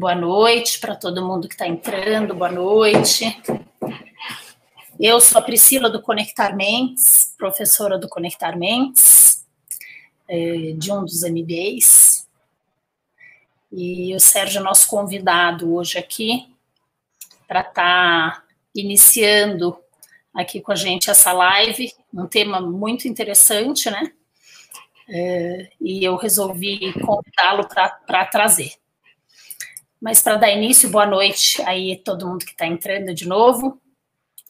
Boa noite para todo mundo que está entrando, boa noite. Eu sou a Priscila do Conectar Mentes, professora do Conectar Mentes, é, de um dos MBAs. E o Sérgio é nosso convidado hoje aqui para estar tá iniciando aqui com a gente essa live, um tema muito interessante, né? É, e eu resolvi convidá-lo para trazer. Mas para dar início, boa noite aí todo mundo que está entrando de novo.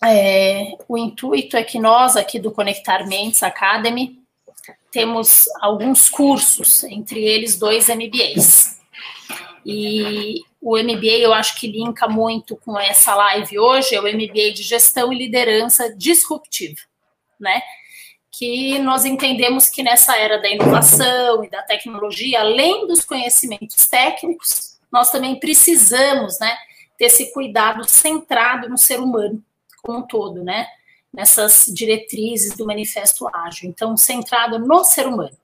É, o intuito é que nós aqui do Conectar Mentes Academy temos alguns cursos, entre eles dois MBAs. E o MBA eu acho que linka muito com essa live hoje, é o MBA de Gestão e Liderança Disruptiva, né? Que nós entendemos que nessa era da inovação e da tecnologia, além dos conhecimentos técnicos, nós também precisamos, né, ter esse cuidado centrado no ser humano como um todo, né, nessas diretrizes do Manifesto Ágil. Então, centrado no ser humano.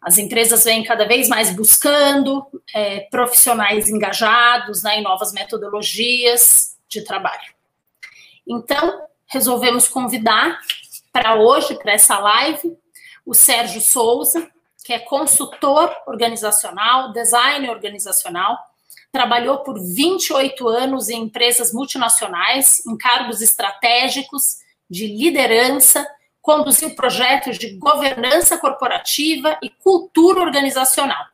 As empresas vêm cada vez mais buscando é, profissionais engajados né, em novas metodologias de trabalho. Então, resolvemos convidar para hoje, para essa live, o Sérgio Souza, que é consultor organizacional, designer organizacional, trabalhou por 28 anos em empresas multinacionais, em cargos estratégicos de liderança, conduziu projetos de governança corporativa e cultura organizacional.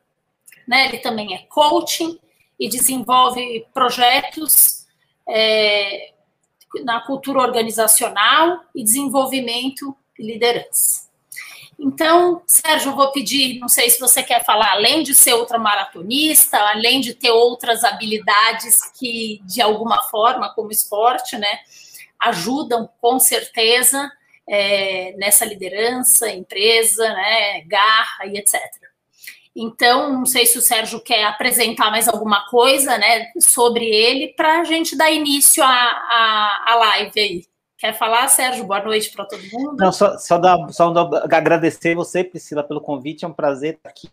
Né? Ele também é coaching e desenvolve projetos é, na cultura organizacional e desenvolvimento e liderança. Então, Sérgio, vou pedir, não sei se você quer falar, além de ser ultramaratonista, além de ter outras habilidades que, de alguma forma, como esporte, né, ajudam com certeza é, nessa liderança, empresa, né, garra e etc. Então, não sei se o Sérgio quer apresentar mais alguma coisa, né, sobre ele, para a gente dar início à, à live aí. Quer falar, Sérgio? Boa noite para todo mundo. Não, só, só, dar, só agradecer você, Priscila, pelo convite. É um prazer estar aqui.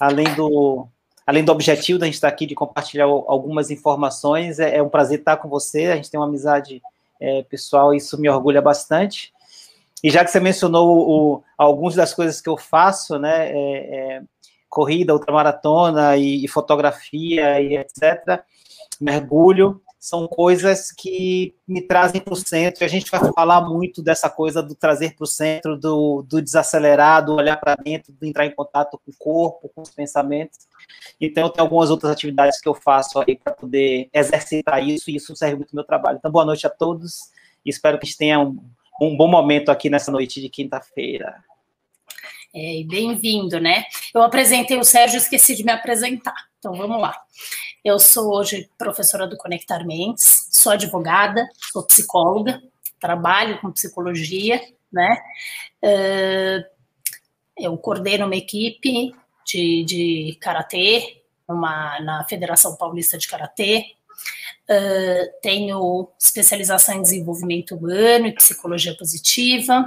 Além do, além do objetivo da gente estar aqui de compartilhar algumas informações, é, é um prazer estar com você. A gente tem uma amizade é, pessoal isso me orgulha bastante. E já que você mencionou o, algumas das coisas que eu faço, né, é, é, corrida, ultramaratona e, e fotografia e etc., mergulho, são coisas que me trazem para o centro. E a gente vai falar muito dessa coisa do trazer para o centro, do, do desacelerar, do olhar para dentro, do entrar em contato com o corpo, com os pensamentos. Então, tem algumas outras atividades que eu faço aí para poder exercitar isso, e isso serve muito ao meu trabalho. Então, boa noite a todos, espero que a gente tenha um, um bom momento aqui nessa noite de quinta-feira. É, bem-vindo, né? Eu apresentei o Sérgio, esqueci de me apresentar. Então, vamos lá. Eu sou hoje professora do Conectar Mentes, sou advogada, sou psicóloga, trabalho com psicologia, né? Uh, eu coordeno uma equipe de, de karatê na Federação Paulista de Karatê. Uh, tenho especialização em desenvolvimento humano e psicologia positiva,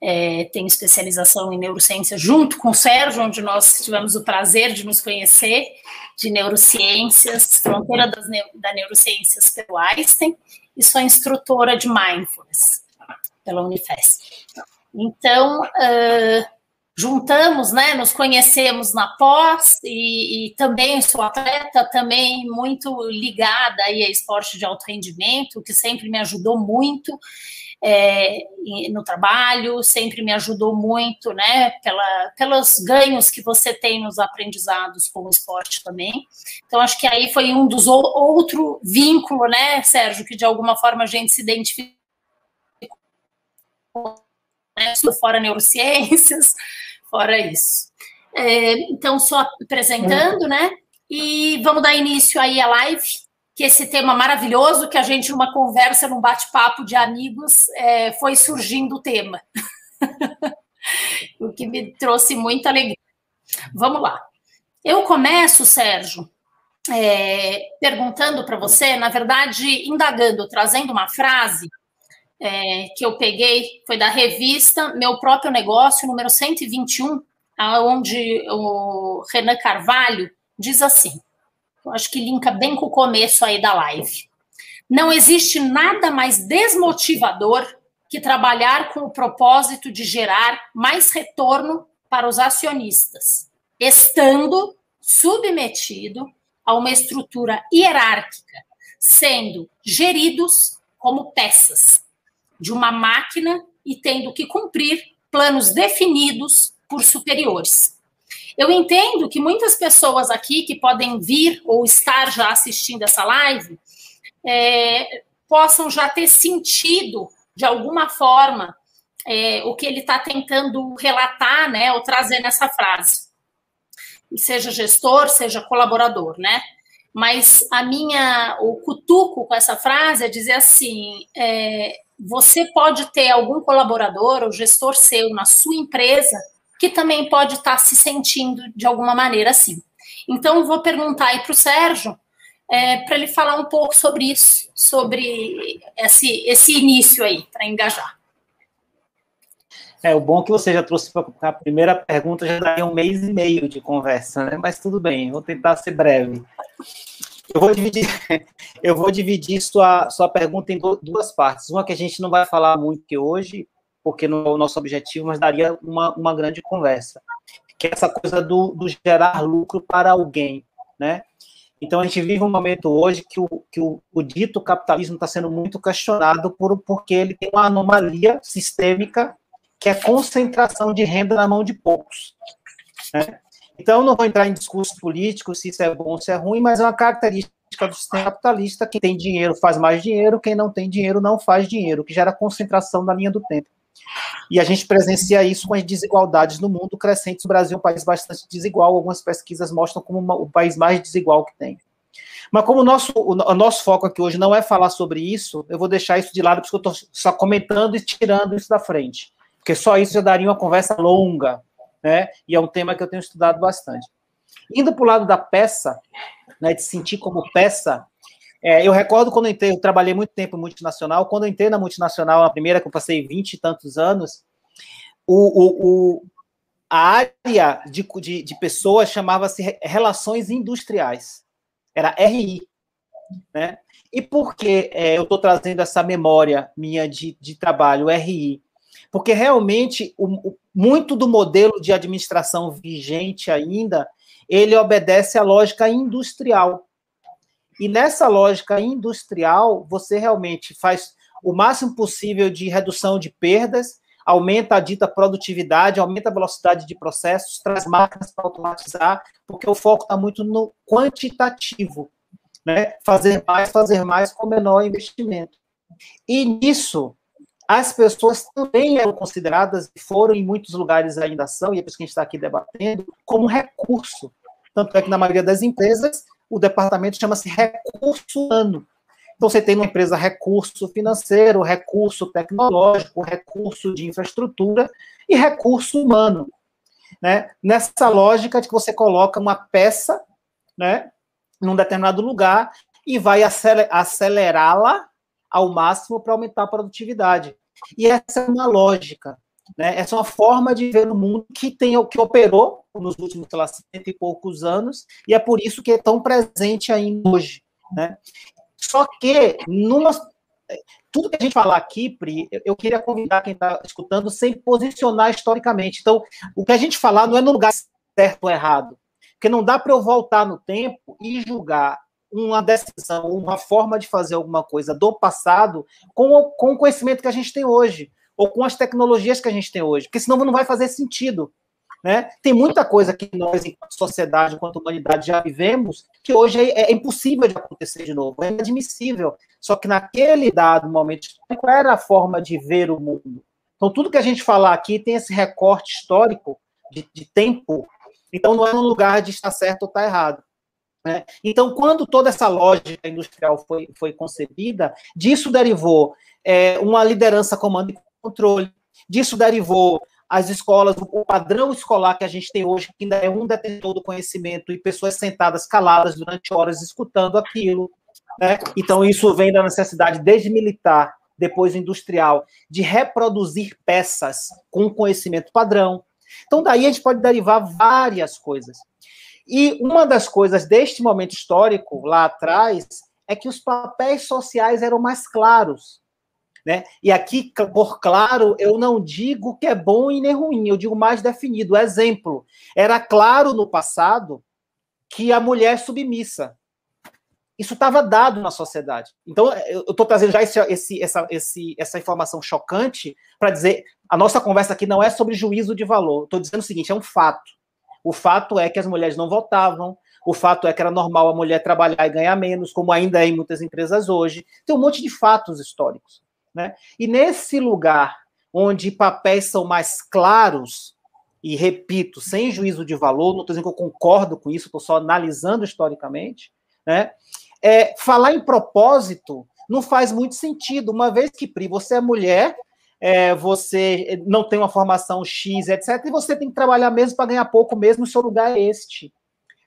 é, tenho especialização em neurociência junto com o Sérgio, onde nós tivemos o prazer de nos conhecer, de neurociências, fronteira das, da neurociências pelo Einstein, e sou instrutora de mindfulness pela Unifesp. Então, uh, juntamos, né, nos conhecemos na pós, e, e, também sou atleta, também muito ligada aí a esporte de alto rendimento, que sempre me ajudou muito, é, no trabalho, sempre me ajudou muito, né, pela, pelos ganhos que você tem nos aprendizados com o esporte também. Então, acho que aí foi um dos outro vínculo, né, Sérgio, que de alguma forma a gente se identifica né, fora neurociências, fora isso. É, então, só apresentando, né, e vamos dar início aí à live que esse tema maravilhoso, que a gente, numa conversa, num bate-papo de amigos, é, foi surgindo o tema. o que me trouxe muita alegria. Vamos lá. Eu começo, Sérgio, é, perguntando para você, na verdade, indagando, trazendo uma frase é, que eu peguei, foi da revista Meu Próprio Negócio, número 121, onde o Renan Carvalho diz assim: acho que linka bem com o começo aí da live. Não existe nada mais desmotivador que trabalhar com o propósito de gerar mais retorno para os acionistas, estando submetido a uma estrutura hierárquica, sendo geridos como peças de uma máquina e tendo que cumprir planos definidos por superiores. Eu entendo que muitas pessoas aqui que podem vir ou estar já assistindo essa live é, possam já ter sentido de alguma forma é, o que ele está tentando relatar, né, ou trazer nessa frase. Seja gestor, seja colaborador, né? Mas a minha, o cutuco com essa frase é dizer assim: é, você pode ter algum colaborador ou gestor seu na sua empresa que também pode estar se sentindo de alguma maneira assim. Então, vou perguntar aí para o Sérgio, é, para ele falar um pouco sobre isso, sobre esse, esse início aí, para engajar. É, o bom é que você já trouxe para a primeira pergunta, já daria um mês e meio de conversa, né? Mas tudo bem, vou tentar ser breve. Eu vou dividir, eu vou dividir sua, sua pergunta em duas partes. Uma que a gente não vai falar muito hoje, porque não é o nosso objetivo, mas daria uma, uma grande conversa, que é essa coisa do, do gerar lucro para alguém, né? Então, a gente vive um momento hoje que o, que o, o dito capitalismo está sendo muito questionado por, porque ele tem uma anomalia sistêmica, que é concentração de renda na mão de poucos. Né? Então, não vou entrar em discurso político, se isso é bom ou se é ruim, mas é uma característica do sistema capitalista, quem tem dinheiro faz mais dinheiro, quem não tem dinheiro não faz dinheiro, que gera concentração na linha do tempo. E a gente presencia isso com as desigualdades no mundo crescentes. O Brasil é um país bastante desigual. Algumas pesquisas mostram como uma, o país mais desigual que tem. Mas como o nosso, o, nosso foco aqui hoje não é falar sobre isso, eu vou deixar isso de lado, porque eu estou só comentando e tirando isso da frente. Porque só isso já daria uma conversa longa, né? E é um tema que eu tenho estudado bastante. Indo para o lado da peça, né, de sentir como peça, é, eu recordo quando eu entrei, eu trabalhei muito tempo em multinacional, quando eu entrei na multinacional, a primeira que eu passei 20 e tantos anos, o, o, o a área de, de, de pessoas chamava-se Relações Industriais, era RI. Né? E por que é, eu estou trazendo essa memória minha de, de trabalho, RI? Porque realmente o, o, muito do modelo de administração vigente ainda, ele obedece à lógica industrial. E nessa lógica industrial, você realmente faz o máximo possível de redução de perdas, aumenta a dita produtividade, aumenta a velocidade de processos, traz máquinas para automatizar, porque o foco está muito no quantitativo, né? Fazer mais, fazer mais com menor investimento. E nisso, as pessoas também eram consideradas, e foram em muitos lugares ainda são, e é por isso que a gente está aqui debatendo, como recurso. Tanto é que na maioria das empresas, o departamento chama-se recurso humano. Então, você tem uma empresa recurso financeiro, recurso tecnológico, recurso de infraestrutura e recurso humano. Né? Nessa lógica de que você coloca uma peça né, num determinado lugar e vai acelerá-la ao máximo para aumentar a produtividade. E essa é uma lógica. Né? Essa é uma forma de ver o mundo que tem que operou nos últimos, lá, cento e poucos anos, e é por isso que é tão presente ainda hoje. Né? Só que, numa, tudo que a gente falar aqui, Pri, eu queria convidar quem está escutando sem posicionar historicamente. Então, o que a gente falar não é no lugar certo ou errado, porque não dá para eu voltar no tempo e julgar uma decisão, uma forma de fazer alguma coisa do passado com o, com o conhecimento que a gente tem hoje ou com as tecnologias que a gente tem hoje, porque senão não vai fazer sentido. Né? Tem muita coisa que nós, enquanto sociedade, enquanto humanidade, já vivemos, que hoje é, é impossível de acontecer de novo, é inadmissível. Só que naquele dado momento histórico era a forma de ver o mundo. Então, tudo que a gente falar aqui tem esse recorte histórico de, de tempo, então não é um lugar de estar certo ou estar errado. Né? Então, quando toda essa lógica industrial foi, foi concebida, disso derivou é, uma liderança comando e controle. Disso derivou as escolas, o padrão escolar que a gente tem hoje, que ainda é um detentor do conhecimento e pessoas sentadas caladas durante horas escutando aquilo. Né? Então, isso vem da necessidade, desde militar, depois industrial, de reproduzir peças com conhecimento padrão. Então, daí a gente pode derivar várias coisas. E uma das coisas deste momento histórico, lá atrás, é que os papéis sociais eram mais claros. Né? E aqui, por claro, eu não digo que é bom e nem ruim, eu digo mais definido. Exemplo, era claro no passado que a mulher é submissa. Isso estava dado na sociedade. Então, eu estou trazendo já esse, esse, essa, esse, essa informação chocante para dizer: a nossa conversa aqui não é sobre juízo de valor. Estou dizendo o seguinte: é um fato. O fato é que as mulheres não votavam, o fato é que era normal a mulher trabalhar e ganhar menos, como ainda é em muitas empresas hoje. Tem um monte de fatos históricos. Né? E nesse lugar onde papéis são mais claros, e repito, sem juízo de valor, não estou dizendo que eu concordo com isso, estou só analisando historicamente, né? É, falar em propósito não faz muito sentido, uma vez que, Pri, você é mulher, é, você não tem uma formação X, etc., e você tem que trabalhar mesmo para ganhar pouco mesmo, o seu lugar é este.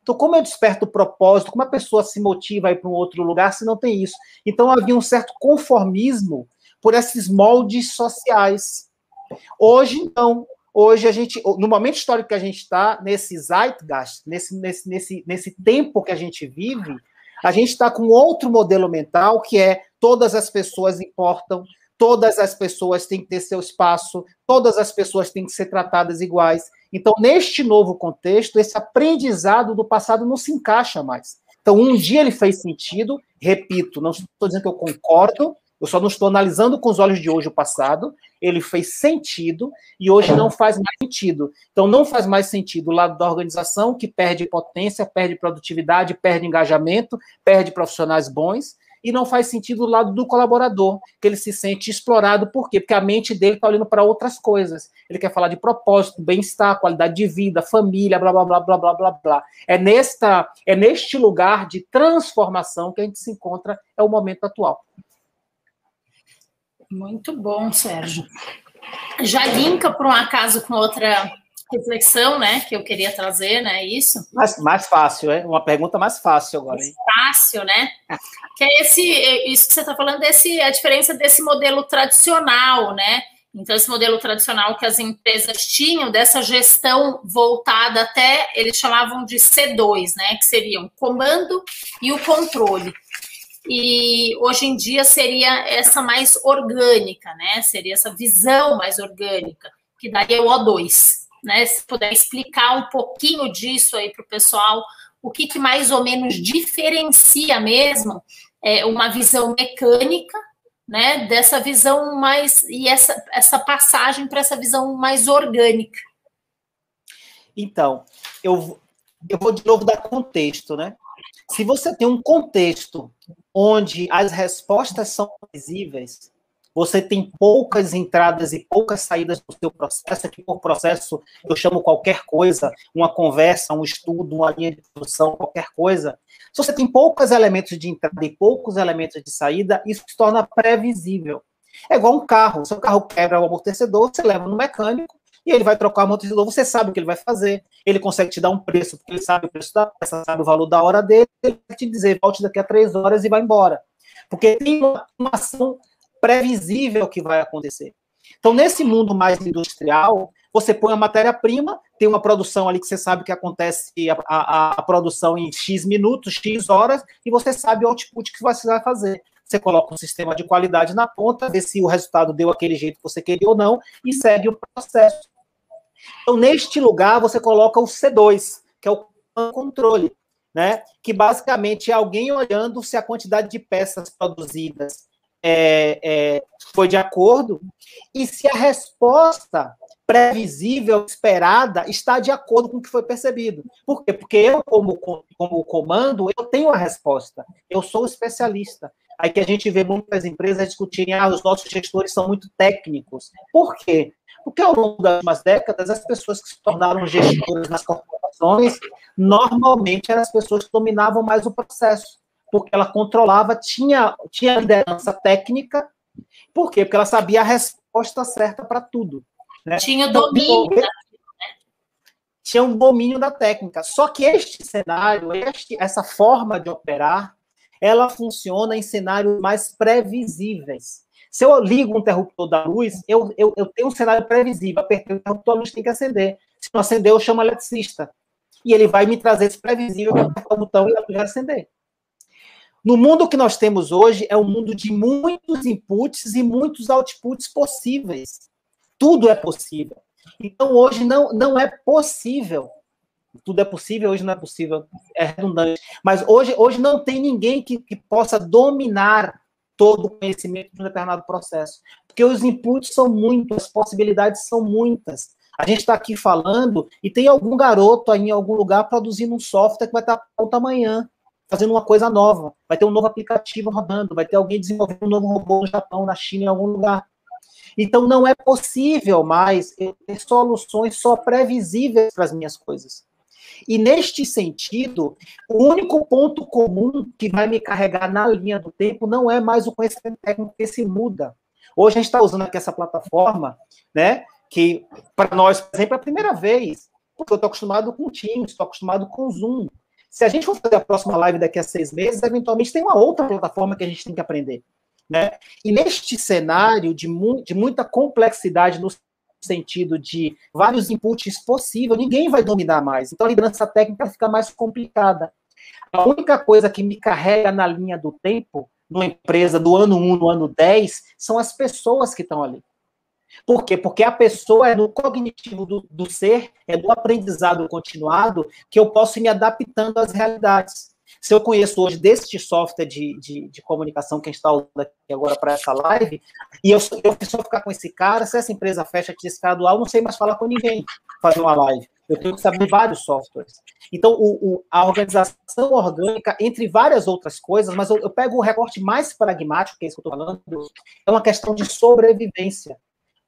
Então, como eu desperto o propósito, como a pessoa se motiva a ir para um outro lugar se não tem isso? Então, havia um certo conformismo por esses moldes sociais. Hoje, não. Hoje, a gente, no momento histórico que a gente está, nesse zeitgeist, nesse, nesse, nesse, nesse tempo que a gente vive, a gente está com outro modelo mental que é todas as pessoas importam, todas as pessoas têm que ter seu espaço, todas as pessoas têm que ser tratadas iguais. Então, neste novo contexto, esse aprendizado do passado não se encaixa mais. Então, um dia ele fez sentido, repito, não estou dizendo que eu concordo, eu só não estou analisando com os olhos de hoje o passado, ele fez sentido e hoje não faz mais sentido. Então, não faz mais sentido o lado da organização, que perde potência, perde produtividade, perde engajamento, perde profissionais bons, e não faz sentido o lado do colaborador, que ele se sente explorado, por quê? Porque a mente dele está olhando para outras coisas. Ele quer falar de propósito, bem-estar, qualidade de vida, família, blá, blá, blá, blá, blá, blá, blá. É, nesta, é neste lugar de transformação que a gente se encontra, é o momento atual. Muito bom, Sérgio. Já linka, por um acaso, com outra reflexão, né, que eu queria trazer, né, isso. Mais, mais fácil, é? Uma pergunta mais fácil agora, hein? Mais fácil, né? que é esse, isso que você está falando, desse, a diferença desse modelo tradicional, né? Então, esse modelo tradicional que as empresas tinham, dessa gestão voltada até, eles chamavam de C2, né? Que seriam o comando e o controle e hoje em dia seria essa mais orgânica, né? Seria essa visão mais orgânica, que daria o O2, né? Se puder explicar um pouquinho disso aí para o pessoal, o que, que, mais ou menos diferencia mesmo é, uma visão mecânica, né? Dessa visão mais e essa, essa passagem para essa visão mais orgânica. Então, eu, eu vou de novo dar contexto, né? Se você tem um contexto onde as respostas são visíveis, você tem poucas entradas e poucas saídas do seu processo, que por processo eu chamo qualquer coisa, uma conversa, um estudo, uma linha de produção, qualquer coisa. Se você tem poucos elementos de entrada e poucos elementos de saída, isso se torna previsível. É igual um carro. Se o carro quebra o amortecedor, você leva no mecânico, e ele vai trocar o amortecedor, você sabe o que ele vai fazer, ele consegue te dar um preço, porque ele sabe o preço da peça, sabe o valor da hora dele, ele vai te dizer, volte daqui a três horas e vai embora. Porque tem uma, uma ação previsível que vai acontecer. Então, nesse mundo mais industrial, você põe a matéria-prima, tem uma produção ali que você sabe que acontece a, a, a, produção em X minutos, X horas, e você sabe o output que você vai fazer. Você coloca um sistema de qualidade na ponta, vê se o resultado deu aquele jeito que você queria ou não, e segue o processo. Então, neste lugar, você coloca o C2, que é o controle, né? que basicamente é alguém olhando se a quantidade de peças produzidas é, é, foi de acordo e se a resposta previsível, esperada, está de acordo com o que foi percebido. Por quê? Porque eu, como, como comando, eu tenho a resposta. Eu sou especialista. Aí que a gente vê muitas empresas discutirem, ah, os nossos gestores são muito técnicos. Por quê? Porque ao longo das últimas décadas, as pessoas que se tornaram gestores nas corporações, normalmente eram as pessoas que dominavam mais o processo, porque ela controlava, tinha, tinha liderança técnica. Por quê? Porque ela sabia a resposta certa para tudo. Né? Tinha então, domínio. tinha um domínio da técnica. Só que este cenário, este, essa forma de operar, ela funciona em cenários mais previsíveis. Se eu ligo o interruptor da luz, eu, eu, eu tenho um cenário previsível. Apertei o interruptor, a luz tem que acender. Se não acender, eu chamo o eletricista. e ele vai me trazer esse previsível para apertar o botão e a luz acender. No mundo que nós temos hoje, é um mundo de muitos inputs e muitos outputs possíveis. Tudo é possível. Então, hoje não, não é possível. Tudo é possível, hoje não é possível, é redundante. Mas hoje, hoje não tem ninguém que, que possa dominar todo o conhecimento de um determinado processo. Porque os inputs são muitos, as possibilidades são muitas. A gente está aqui falando e tem algum garoto aí em algum lugar produzindo um software que vai estar pronto amanhã, fazendo uma coisa nova. Vai ter um novo aplicativo rodando, vai ter alguém desenvolvendo um novo robô no Japão, na China, em algum lugar. Então não é possível mais ter soluções só previsíveis para as minhas coisas. E neste sentido, o único ponto comum que vai me carregar na linha do tempo não é mais o conhecimento técnico que se muda. Hoje a gente está usando aqui essa plataforma, né? Que para nós, por exemplo, é a primeira vez, porque eu estou acostumado com o Teams, estou acostumado com o Zoom. Se a gente for fazer a próxima live daqui a seis meses, eventualmente tem uma outra plataforma que a gente tem que aprender. Né? E neste cenário de, mu de muita complexidade no sentido de vários inputs possíveis, ninguém vai dominar mais. Então a liderança técnica fica mais complicada. A única coisa que me carrega na linha do tempo, numa empresa do ano 1, no ano 10, são as pessoas que estão ali. Por quê? Porque a pessoa é no cognitivo do, do ser, é do aprendizado continuado, que eu posso ir me adaptando às realidades. Se eu conheço hoje deste software de, de, de comunicação que a gente está usando aqui agora para essa live, e eu, eu preciso ficar com esse cara, se essa empresa fecha aqui esse dual, não sei mais falar com ninguém fazer uma live. Eu tenho que saber vários softwares. Então, o, o, a organização orgânica, entre várias outras coisas, mas eu, eu pego o recorte mais pragmático, que é isso que eu estou falando, é uma questão de sobrevivência.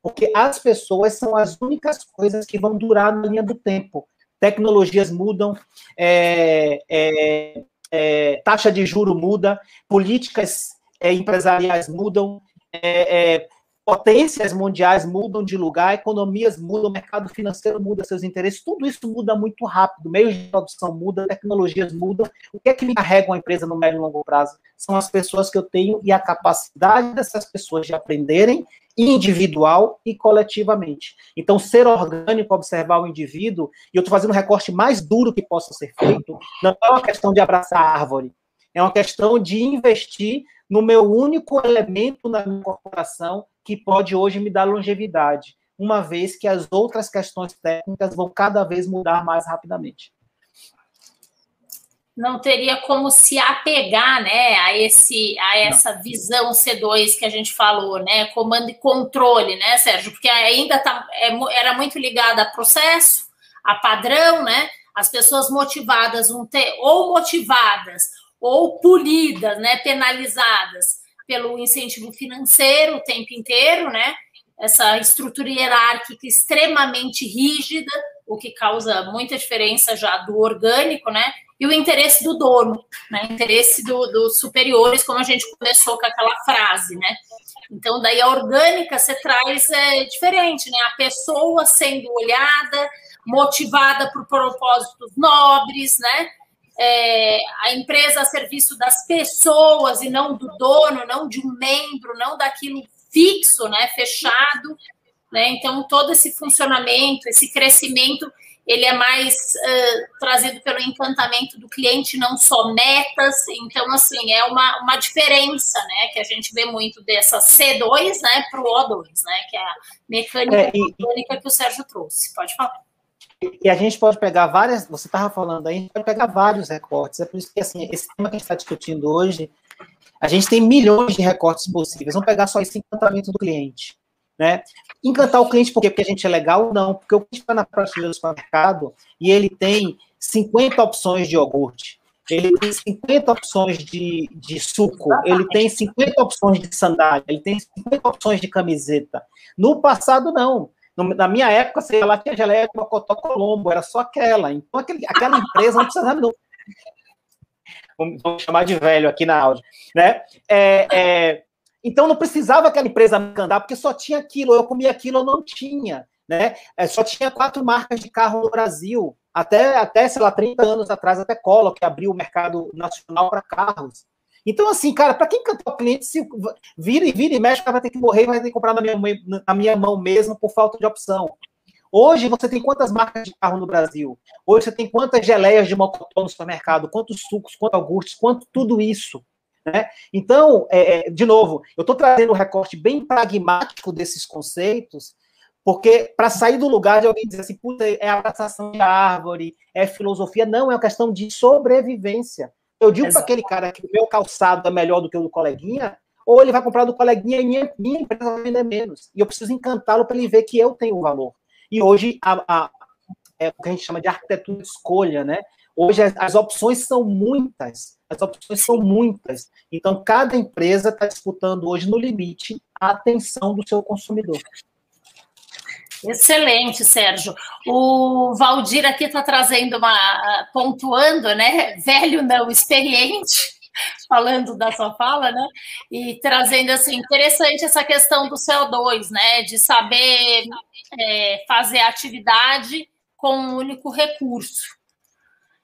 Porque as pessoas são as únicas coisas que vão durar na linha do tempo. Tecnologias mudam, é, é, é, taxa de juro muda, políticas é, empresariais mudam, é, é, potências mundiais mudam de lugar, economias mudam, mercado financeiro muda seus interesses, tudo isso muda muito rápido, meios de produção mudam, tecnologias mudam. O que é que me carrega uma empresa no médio e longo prazo? São as pessoas que eu tenho e a capacidade dessas pessoas de aprenderem individual e coletivamente. Então, ser orgânico, observar o indivíduo, e eu estou fazendo um recorte mais duro que possa ser feito, não é uma questão de abraçar a árvore, é uma questão de investir no meu único elemento na minha corporação que pode hoje me dar longevidade, uma vez que as outras questões técnicas vão cada vez mudar mais rapidamente não teria como se apegar, né, a esse a essa não. visão C2 que a gente falou, né, comando e controle, né, Sérgio, porque ainda tá, é, era muito ligada a processo, a padrão, né, as pessoas motivadas um te, ou motivadas ou punidas, né, penalizadas pelo incentivo financeiro o tempo inteiro, né, essa estrutura hierárquica extremamente rígida, o que causa muita diferença já do orgânico, né? E o interesse do dono, né? Interesse do, dos superiores, como a gente começou com aquela frase, né? Então, daí a orgânica você traz é, diferente, né? A pessoa sendo olhada, motivada por propósitos nobres, né? É, a empresa a serviço das pessoas e não do dono, não de um membro, não daquilo fixo, né? Fechado. Né? Então, todo esse funcionamento, esse crescimento, ele é mais uh, trazido pelo encantamento do cliente, não só metas. Então, assim, é uma, uma diferença, né? Que a gente vê muito dessa C2, né, para o O2, né? Que é a mecânica é, e, mecânica que o Sérgio trouxe. Pode falar. E a gente pode pegar várias, você estava falando aí, a gente pode pegar vários recortes. É por isso que, assim, esse tema que a gente está discutindo hoje, a gente tem milhões de recortes possíveis. Vamos pegar só esse encantamento do cliente. Né? Encantar o cliente por quê? Porque a gente é legal? Não, porque o cliente está na prateleira do supermercado e ele tem 50 opções de iogurte, ele tem 50 opções de, de suco, ele tem 50 opções de sandália, ele tem 50 opções de camiseta. No passado, não. Na minha época, sei lá, tinha geleia de Mocotó Colombo, era só aquela. Então, aquele, aquela empresa não precisava, não. Vamos, vamos chamar de velho aqui na áudio. Né? É, é, então não precisava aquela empresa me andar, porque só tinha aquilo, eu comia aquilo, eu não tinha. Né? É, só tinha quatro marcas de carro no Brasil. Até, até, sei lá, 30 anos atrás, até Collor, que abriu o mercado nacional para carros. Então, assim, cara, para quem encantar o cliente, se vira e vira e mexe, o cara vai ter que morrer, vai ter que comprar na minha, na minha mão mesmo por falta de opção. Hoje você tem quantas marcas de carro no Brasil? Hoje você tem quantas geleias de mocotó no supermercado? Quantos sucos, quantos iogurtes, quanto tudo isso? Né? Então, é, é de novo, eu estou trazendo um recorte bem pragmático desses conceitos, porque para sair do lugar de alguém dizer assim, puta, é abraçação de árvore, é filosofia, não, é uma questão de sobrevivência. Eu digo para aquele cara que o meu calçado é melhor do que o do coleguinha, ou ele vai comprar do coleguinha e minha, minha empresa vai vender menos. E eu preciso encantá-lo para ele ver que eu tenho valor. E hoje a, a, é o que a gente chama de arquitetura de escolha, né? Hoje as, opções são muitas, as opções são muitas. Então cada empresa está disputando hoje no limite a atenção do seu consumidor. Excelente, Sérgio. O Valdir aqui está trazendo uma. pontuando, né? Velho não, experiente, falando da sua fala, né? E trazendo assim, interessante essa questão do CO2, né? De saber é, fazer atividade com um único recurso.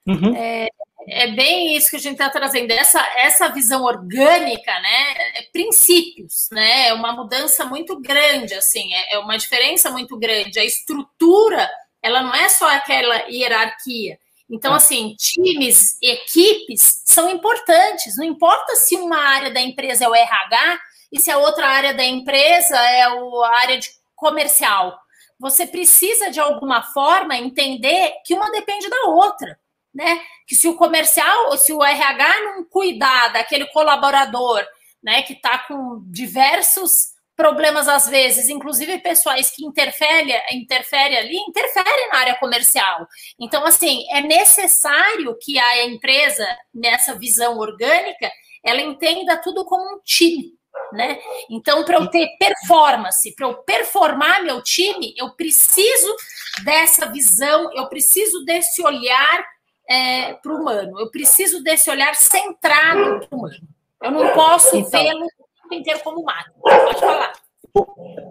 Uhum. É, é bem isso que a gente está trazendo, essa, essa visão orgânica, né? É princípios, né? É uma mudança muito grande, assim, é, é uma diferença muito grande. A estrutura, ela não é só aquela hierarquia. Então, assim, times, equipes são importantes. Não importa se uma área da empresa é o RH e se a outra área da empresa é a área de comercial. Você precisa, de alguma forma, entender que uma depende da outra né? Que se o comercial se o RH não cuidar daquele colaborador, né, que está com diversos problemas às vezes, inclusive pessoais que interferem, interfere ali, interfere na área comercial. Então, assim, é necessário que a empresa, nessa visão orgânica, ela entenda tudo como um time. Né? Então, para eu ter performance, para eu performar meu time, eu preciso dessa visão, eu preciso desse olhar é, para o humano. Eu preciso desse olhar centrado para o humano. Eu não posso então, vê-lo o inteiro como máquina. Pode falar.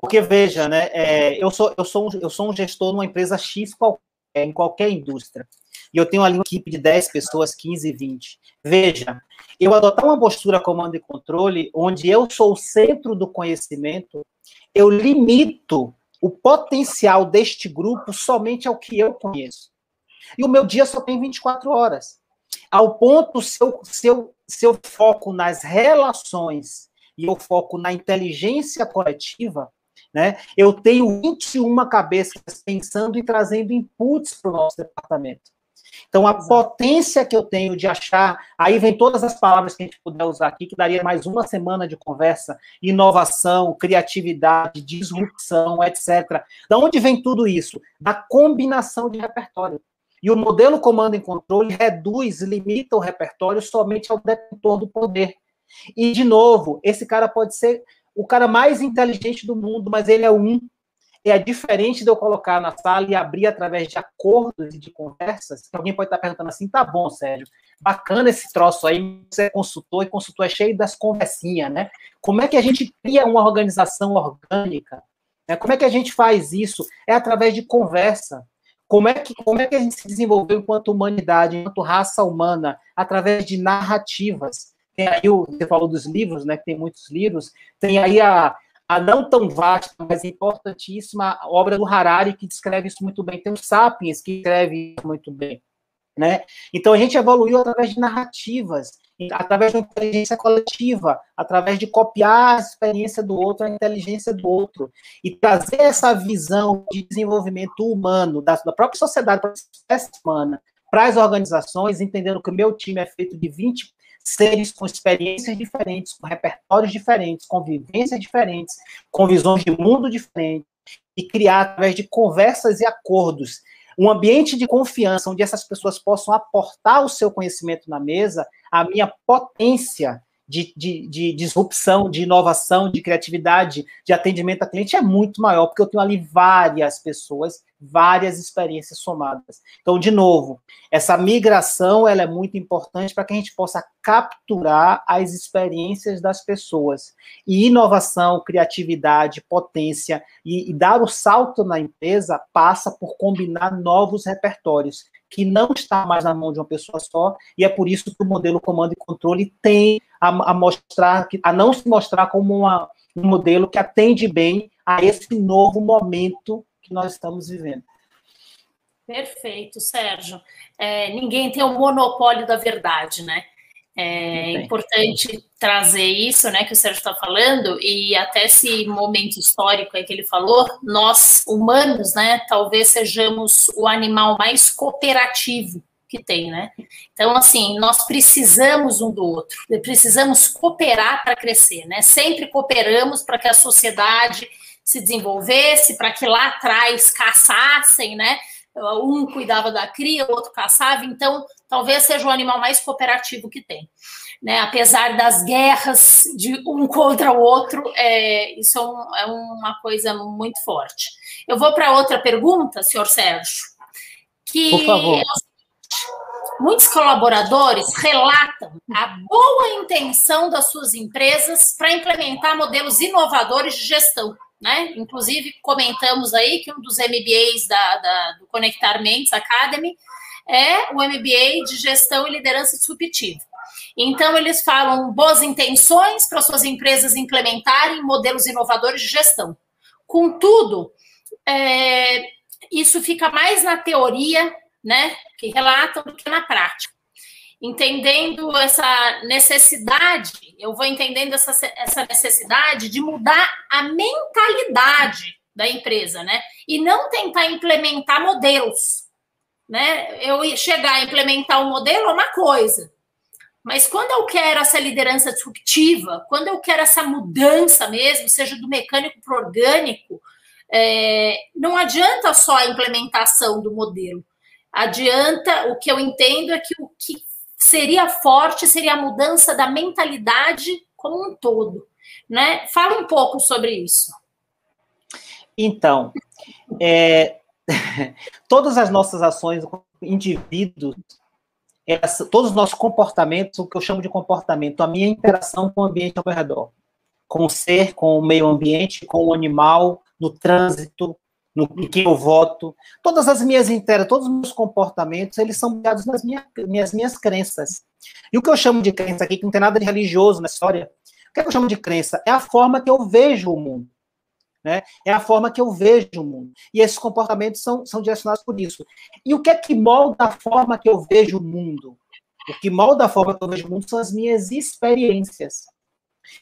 Porque veja, né? É, eu, sou, eu, sou um, eu sou um gestor numa empresa X qualquer, em qualquer indústria. E eu tenho ali uma equipe de 10 pessoas, 15, 20. Veja, eu adotar uma postura comando e controle, onde eu sou o centro do conhecimento, eu limito o potencial deste grupo somente ao que eu conheço. E o meu dia só tem 24 horas. Ao ponto, se eu, se eu, se eu foco nas relações e eu foco na inteligência coletiva, né, eu tenho 21 cabeças pensando e trazendo inputs para o nosso departamento. Então, a potência que eu tenho de achar, aí vem todas as palavras que a gente puder usar aqui, que daria mais uma semana de conversa, inovação, criatividade, disrupção, etc. Da onde vem tudo isso? Da combinação de repertório. E o modelo comando e controle reduz, limita o repertório somente ao detentor do poder. E, de novo, esse cara pode ser o cara mais inteligente do mundo, mas ele é um. É diferente de eu colocar na sala e abrir através de acordos e de conversas. Alguém pode estar perguntando assim: tá bom, Sérgio, bacana esse troço aí, você é consultor e consultor é cheio das conversinhas, né? Como é que a gente cria uma organização orgânica? Né? Como é que a gente faz isso? É através de conversa. Como é, que, como é que a gente se desenvolveu enquanto humanidade, enquanto raça humana, através de narrativas? Tem aí, o, você falou dos livros, né? Que tem muitos livros. Tem aí a, a não tão vasta, mas importantíssima obra do Harari, que descreve isso muito bem. Tem o Sapiens, que escreve isso muito bem. Né? Então, a gente evoluiu através de narrativas através da inteligência coletiva, através de copiar a experiência do outro, a inteligência do outro, e trazer essa visão de desenvolvimento humano da, da própria sociedade, da espécie humana, para as organizações, entendendo que o meu time é feito de 20 seres com experiências diferentes, com repertórios diferentes, com vivências diferentes, com visões de mundo diferentes, e criar através de conversas e acordos um ambiente de confiança onde essas pessoas possam aportar o seu conhecimento na mesa, a minha potência de, de, de, disrupção, de inovação, de criatividade, de atendimento a cliente é muito maior, porque eu tenho ali várias pessoas, várias experiências somadas. Então, de novo, essa migração ela é muito importante para que a gente possa capturar as experiências das pessoas. E inovação, criatividade, potência e, e dar o salto na empresa passa por combinar novos repertórios que não está mais na mão de uma pessoa só, e é por isso que o modelo comando e controle tem a, a mostrar, a não se mostrar como uma, um modelo que atende bem a esse novo momento que nós estamos vivendo. Perfeito, Sérgio. É, ninguém tem o monopólio da verdade, né? É importante trazer isso, né, que o Sérgio está falando, e até esse momento histórico aí que ele falou, nós, humanos, né, talvez sejamos o animal mais cooperativo que tem, né? Então, assim, nós precisamos um do outro, precisamos cooperar para crescer, né? Sempre cooperamos para que a sociedade se desenvolvesse, para que lá atrás caçassem, né? um cuidava da cria, o outro caçava, então talvez seja o animal mais cooperativo que tem. Né? Apesar das guerras de um contra o outro, é, isso é, um, é uma coisa muito forte. Eu vou para outra pergunta, senhor Sérgio. Que Por favor. muitos colaboradores relatam a boa intenção das suas empresas para implementar modelos inovadores de gestão né? Inclusive, comentamos aí que um dos MBAs da, da, do Conectar Mentes Academy é o MBA de Gestão e Liderança Disruptiva. Então, eles falam boas intenções para suas empresas implementarem modelos inovadores de gestão. Contudo, é, isso fica mais na teoria, né, que relatam, do que na prática entendendo essa necessidade, eu vou entendendo essa, essa necessidade de mudar a mentalidade da empresa, né? E não tentar implementar modelos, né? Eu chegar a implementar um modelo é uma coisa, mas quando eu quero essa liderança disruptiva, quando eu quero essa mudança mesmo, seja do mecânico para o orgânico, é, não adianta só a implementação do modelo. Adianta, o que eu entendo é que o que seria forte, seria a mudança da mentalidade como um todo. Né? Fala um pouco sobre isso. Então, é, todas as nossas ações, indivíduos, essa, todos os nossos comportamentos, o que eu chamo de comportamento, a minha interação com o ambiente ao meu redor, com o ser, com o meio ambiente, com o animal, no trânsito, no que eu voto. Todas as minhas interações, todos os meus comportamentos, eles são baseados nas minhas, minhas, crenças. E o que eu chamo de crença aqui, que não tem nada de religioso na história, o é que eu chamo de crença? É a forma que eu vejo o mundo. Né? É a forma que eu vejo o mundo. E esses comportamentos são, são direcionados por isso. E o que é que molda a forma que eu vejo o mundo? O que molda a forma que eu vejo o mundo são as minhas experiências.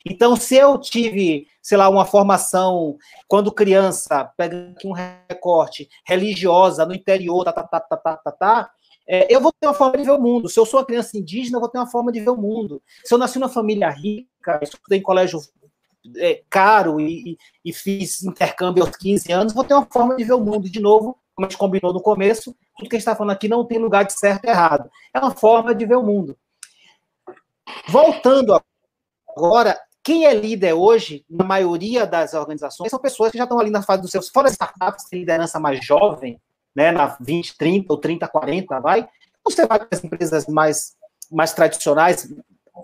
Então, se eu tive, sei lá, uma formação quando criança, pega aqui um recorte, religiosa no interior, tá, tá, tá, tá, tá, tá, tá é, eu vou ter uma forma de ver o mundo. Se eu sou uma criança indígena, eu vou ter uma forma de ver o mundo. Se eu nasci numa família rica, estudei em colégio é, caro e, e, fiz intercâmbio aos 15 anos, vou ter uma forma de ver o mundo. De novo, como a gente combinou no começo, tudo que a gente está falando aqui não tem lugar de certo e errado. É uma forma de ver o mundo. Voltando Agora, quem é líder hoje, na maioria das organizações, são pessoas que já estão ali na fase dos seus, fora startups, tem liderança mais jovem, né, na 20, 30 ou 30, 40, vai. Você vai para as empresas mais, mais tradicionais,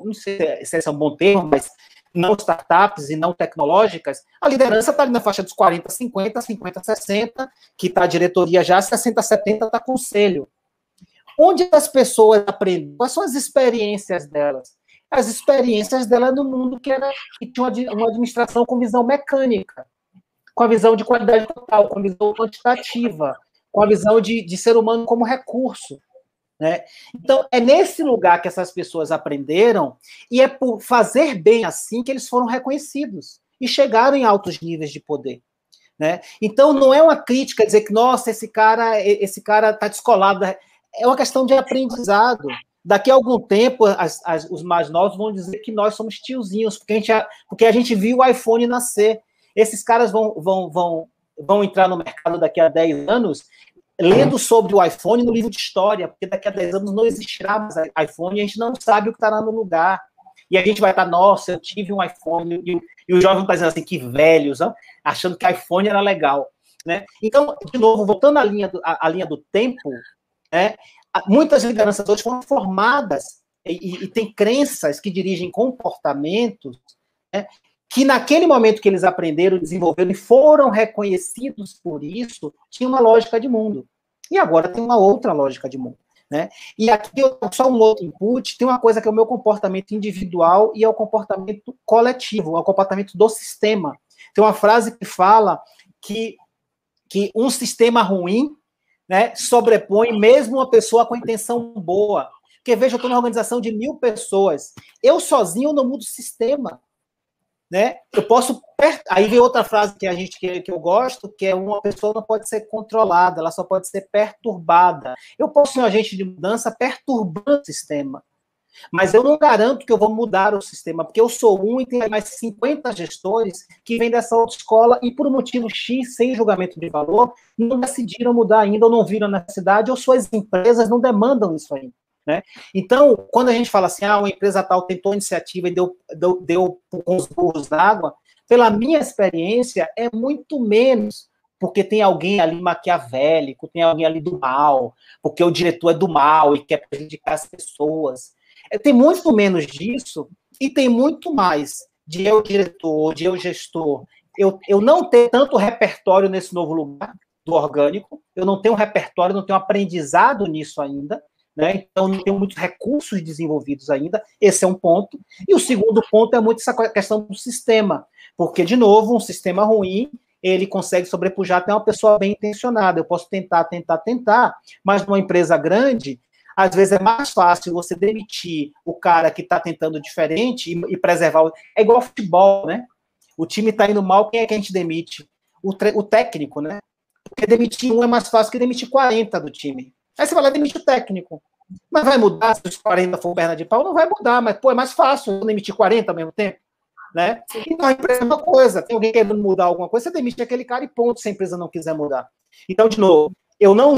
não sei se esse é um bom termo, mas não startups e não tecnológicas, a liderança está ali na faixa dos 40, 50, 50, 60, que está a diretoria já, 60, 70 está conselho. Onde as pessoas aprendem? Quais são as experiências delas? As experiências dela no mundo que, era, que tinha uma administração com visão mecânica, com a visão de qualidade total, com a visão quantitativa, com a visão de, de ser humano como recurso. Né? Então, é nesse lugar que essas pessoas aprenderam, e é por fazer bem assim que eles foram reconhecidos e chegaram em altos níveis de poder. Né? Então, não é uma crítica dizer que, nossa, esse cara esse cara está descolado. É uma questão de aprendizado. Daqui a algum tempo, as, as, os mais novos vão dizer que nós somos tiozinhos, porque a gente, porque a gente viu o iPhone nascer. Esses caras vão, vão, vão, vão entrar no mercado daqui a 10 anos lendo sobre o iPhone no livro de história, porque daqui a 10 anos não existirá mais iPhone a gente não sabe o que estará no lugar. E a gente vai estar, nossa, eu tive um iPhone, e, e o jovem está dizendo assim, que velhos, ó, achando que iPhone era legal. Né? Então, de novo, voltando à linha do, à, à linha do tempo, né, muitas lideranças hoje foram formadas e, e têm crenças que dirigem comportamentos né, que naquele momento que eles aprenderam, desenvolveram e foram reconhecidos por isso, tinha uma lógica de mundo. E agora tem uma outra lógica de mundo. Né? E aqui, só um outro input, tem uma coisa que é o meu comportamento individual e é o comportamento coletivo, é o comportamento do sistema. Tem uma frase que fala que que um sistema ruim né, sobrepõe mesmo uma pessoa com intenção boa. Porque veja, eu estou numa organização de mil pessoas. Eu sozinho não mudo o sistema. Né? Eu posso. Aí vem outra frase que a gente que, que eu gosto, que é uma pessoa não pode ser controlada, ela só pode ser perturbada. Eu posso ser um agente de mudança perturbando o sistema. Mas eu não garanto que eu vou mudar o sistema, porque eu sou um e tem mais 50 gestores que vêm dessa outra escola e, por um motivo X, sem julgamento de valor, não decidiram mudar ainda, ou não viram na cidade, ou suas empresas não demandam isso ainda. Né? Então, quando a gente fala assim, ah, uma empresa tal tentou iniciativa e deu, deu, deu com os burros d'água, pela minha experiência, é muito menos porque tem alguém ali maquiavélico, tem alguém ali do mal, porque o diretor é do mal e quer prejudicar as pessoas. É, tem muito menos disso e tem muito mais de eu diretor, de eu gestor, eu, eu não ter tanto repertório nesse novo lugar do orgânico, eu não tenho repertório, não tenho aprendizado nisso ainda, né? Então não tenho muitos recursos desenvolvidos ainda. Esse é um ponto. E o segundo ponto é muito essa questão do sistema, porque de novo um sistema ruim ele consegue sobrepujar até uma pessoa bem intencionada. Eu posso tentar, tentar, tentar, mas numa empresa grande às vezes é mais fácil você demitir o cara que está tentando diferente e, e, preservar. O... É igual futebol, né? O time está indo mal, quem é que a gente demite? O, tre... o técnico, né? Porque demitir um é mais fácil que demitir 40 do time. Aí você vai lá e demite o técnico. Mas vai mudar se os 40 for perna de pau? Não vai mudar, mas pô, é mais fácil demitir 40 ao mesmo tempo. Né? Então a empresa é uma coisa. Tem alguém querendo mudar alguma coisa, você demite aquele cara e ponto, se a empresa não quiser mudar. Então, de novo, eu não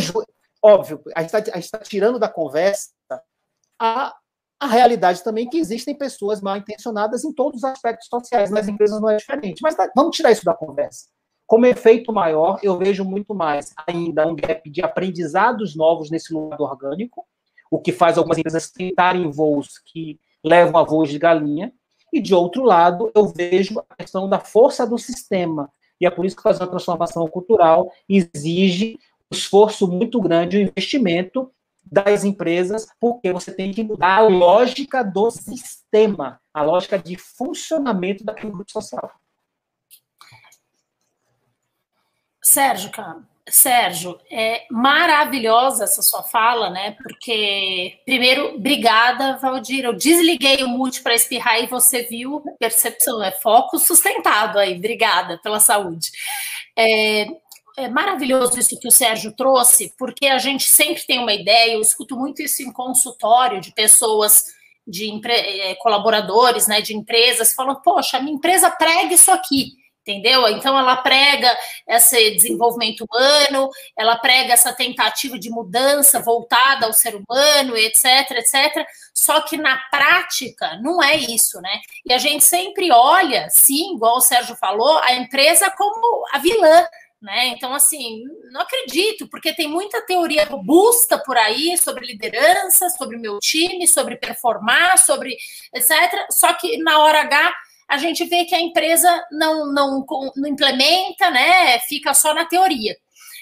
óbvio, a gente está tá tirando da conversa a, a realidade também que existem pessoas mal intencionadas em todos os aspectos sociais, nas empresas não é diferente. Mas tá, vamos tirar isso da conversa. Como efeito maior, eu vejo muito mais ainda um gap de aprendizados novos nesse lugar orgânico, o que faz algumas empresas tentarem voos que levam a voos de galinha, e de outro lado, eu vejo a questão da força do sistema. E é por isso que fazer uma transformação cultural exige esforço muito grande, o investimento das empresas, porque você tem que mudar a lógica do sistema, a lógica de funcionamento daquele grupo social. Sérgio, cara, Sérgio, é maravilhosa essa sua fala, né? Porque, primeiro, obrigada, Valdir. Eu desliguei o mute para espirrar e você viu, percepção, é foco sustentado aí. Obrigada pela saúde. É, é maravilhoso isso que o Sérgio trouxe, porque a gente sempre tem uma ideia, eu escuto muito isso em consultório de pessoas, de é, colaboradores, né, de empresas, falam, poxa, a minha empresa prega isso aqui, entendeu? Então ela prega esse desenvolvimento humano, ela prega essa tentativa de mudança voltada ao ser humano, etc, etc. Só que na prática não é isso, né? E a gente sempre olha, sim, igual o Sérgio falou, a empresa como a vilã né? Então, assim, não acredito, porque tem muita teoria robusta por aí sobre liderança, sobre meu time, sobre performar, sobre etc. Só que na hora H a gente vê que a empresa não, não, não implementa, né? Fica só na teoria.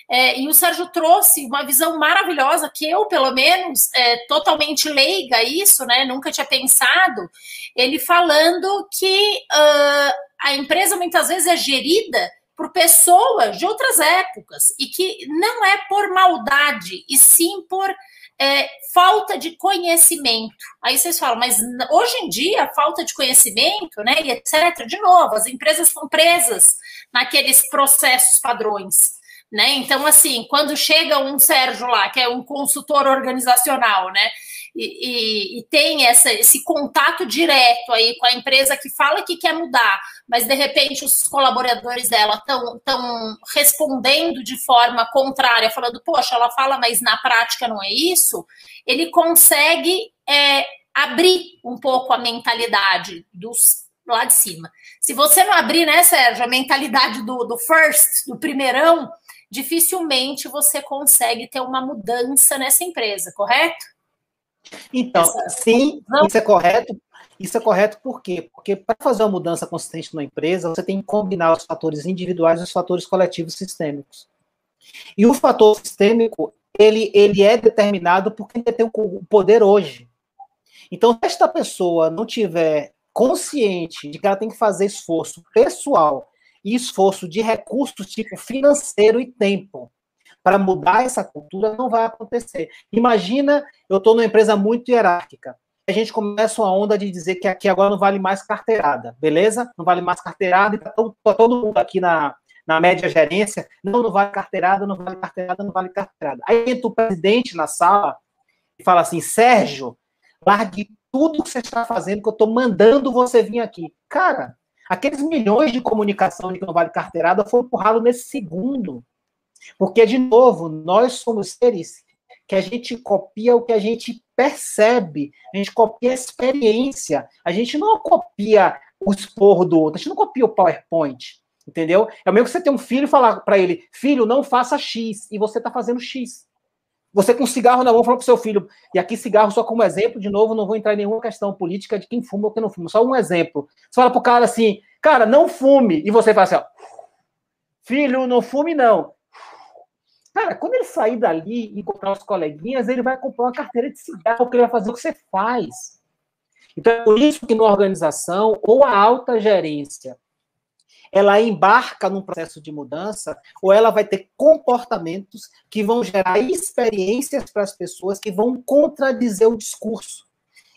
É, e o Sérgio trouxe uma visão maravilhosa que eu, pelo menos, é, totalmente leiga isso, né? Nunca tinha pensado. Ele falando que uh, a empresa muitas vezes é gerida por pessoas de outras épocas e que não é por maldade, e sim por é, falta de conhecimento. Aí vocês falam, mas hoje em dia, falta de conhecimento, né, e etc. De novo, as empresas estão presas naqueles processos padrões. Né? Então, assim, quando chega um Sérgio lá, que é um consultor organizacional, né? E, e, tem essa, esse contato direto aí com a empresa que fala que quer mudar, mas de repente os colaboradores dela estão respondendo de forma contrária, falando, poxa, ela fala, mas na prática não é isso, ele consegue é, abrir um pouco a mentalidade dos lá de cima. Se você não abrir, né, Sérgio, a mentalidade do, do first, do primeirão, dificilmente você consegue ter uma mudança nessa empresa, correto? Então, sim, isso é correto. Isso é correto por quê? Porque para fazer uma mudança consistente numa empresa, você tem que combinar os fatores individuais e os fatores coletivos sistêmicos. E o fator sistêmico, ele, ele é determinado por quem tem o poder hoje. Então, se esta pessoa não tiver consciente de que ela tem que fazer esforço pessoal e esforço de recursos tipo financeiro e tempo para mudar essa cultura não vai acontecer. Imagina, eu estou numa empresa muito hierárquica. A gente começa uma onda de dizer que aqui agora não vale mais carteirada, beleza? Não vale mais carteirada, e está todo, tá todo mundo aqui na, na média gerência, não, não vale carteirada, não vale carteirada, não vale carteirada. Aí entra o presidente na sala e fala assim, Sérgio, largue tudo que você está fazendo, que eu estou mandando você vir aqui. Cara, aqueles milhões de comunicação de que não vale carteirada foram empurrados nesse segundo. Porque, de novo, nós somos seres que a gente copia o que a gente percebe, a gente copia a experiência, a gente não copia o esporro do outro, a gente não copia o PowerPoint, entendeu? É o mesmo que você ter um filho e falar para ele, filho, não faça X, e você está fazendo X. Você com cigarro na mão falou para seu filho, e aqui cigarro só como exemplo, de novo, não vou entrar em nenhuma questão política de quem fuma ou quem não fuma, só um exemplo. Você fala para o cara assim, cara, não fume, e você fala assim, ó, filho, não fume não. Cara, quando ele sair dali e encontrar os coleguinhas, ele vai comprar uma carteira de cigarro, porque ele vai fazer o que você faz. Então, é por isso que na organização, ou a alta gerência, ela embarca num processo de mudança, ou ela vai ter comportamentos que vão gerar experiências para as pessoas que vão contradizer o discurso.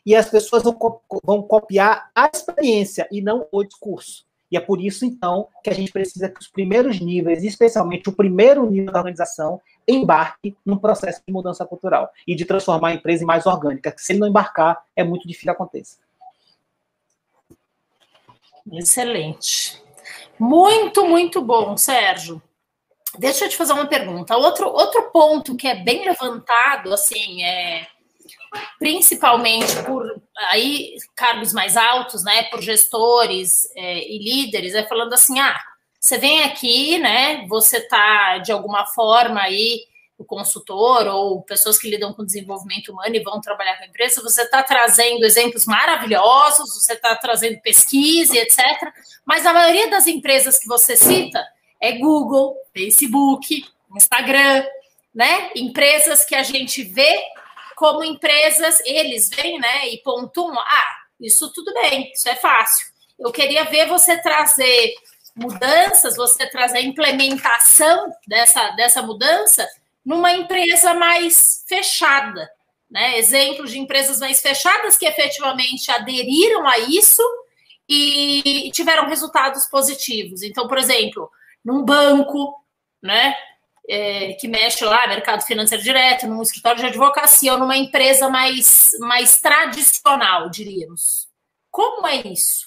E as pessoas vão, vão copiar a experiência e não o discurso. E é por isso, então, que a gente precisa que os primeiros níveis, especialmente o primeiro nível da organização, embarque num processo de mudança cultural e de transformar a empresa em mais orgânica. Se ele não embarcar, é muito difícil que aconteça. Excelente. Muito, muito bom, Sérgio. Deixa eu te fazer uma pergunta. Outro, outro ponto que é bem levantado, assim, é principalmente por aí cargos mais altos, né, por gestores é, e líderes, é falando assim, ah, você vem aqui, né, você tá de alguma forma aí o consultor ou pessoas que lidam com desenvolvimento humano e vão trabalhar com a empresa, você está trazendo exemplos maravilhosos, você está trazendo pesquisa, etc. Mas a maioria das empresas que você cita é Google, Facebook, Instagram, né? Empresas que a gente vê como empresas, eles vêm, né, e pontuam, ah, isso tudo bem, isso é fácil. Eu queria ver você trazer mudanças, você trazer implementação dessa, dessa mudança numa empresa mais fechada, né? Exemplos de empresas mais fechadas que efetivamente aderiram a isso e tiveram resultados positivos. Então, por exemplo, num banco, né? É, que mexe lá, mercado financeiro direto, num escritório de advocacia ou numa empresa mais, mais tradicional, diríamos. Como é isso?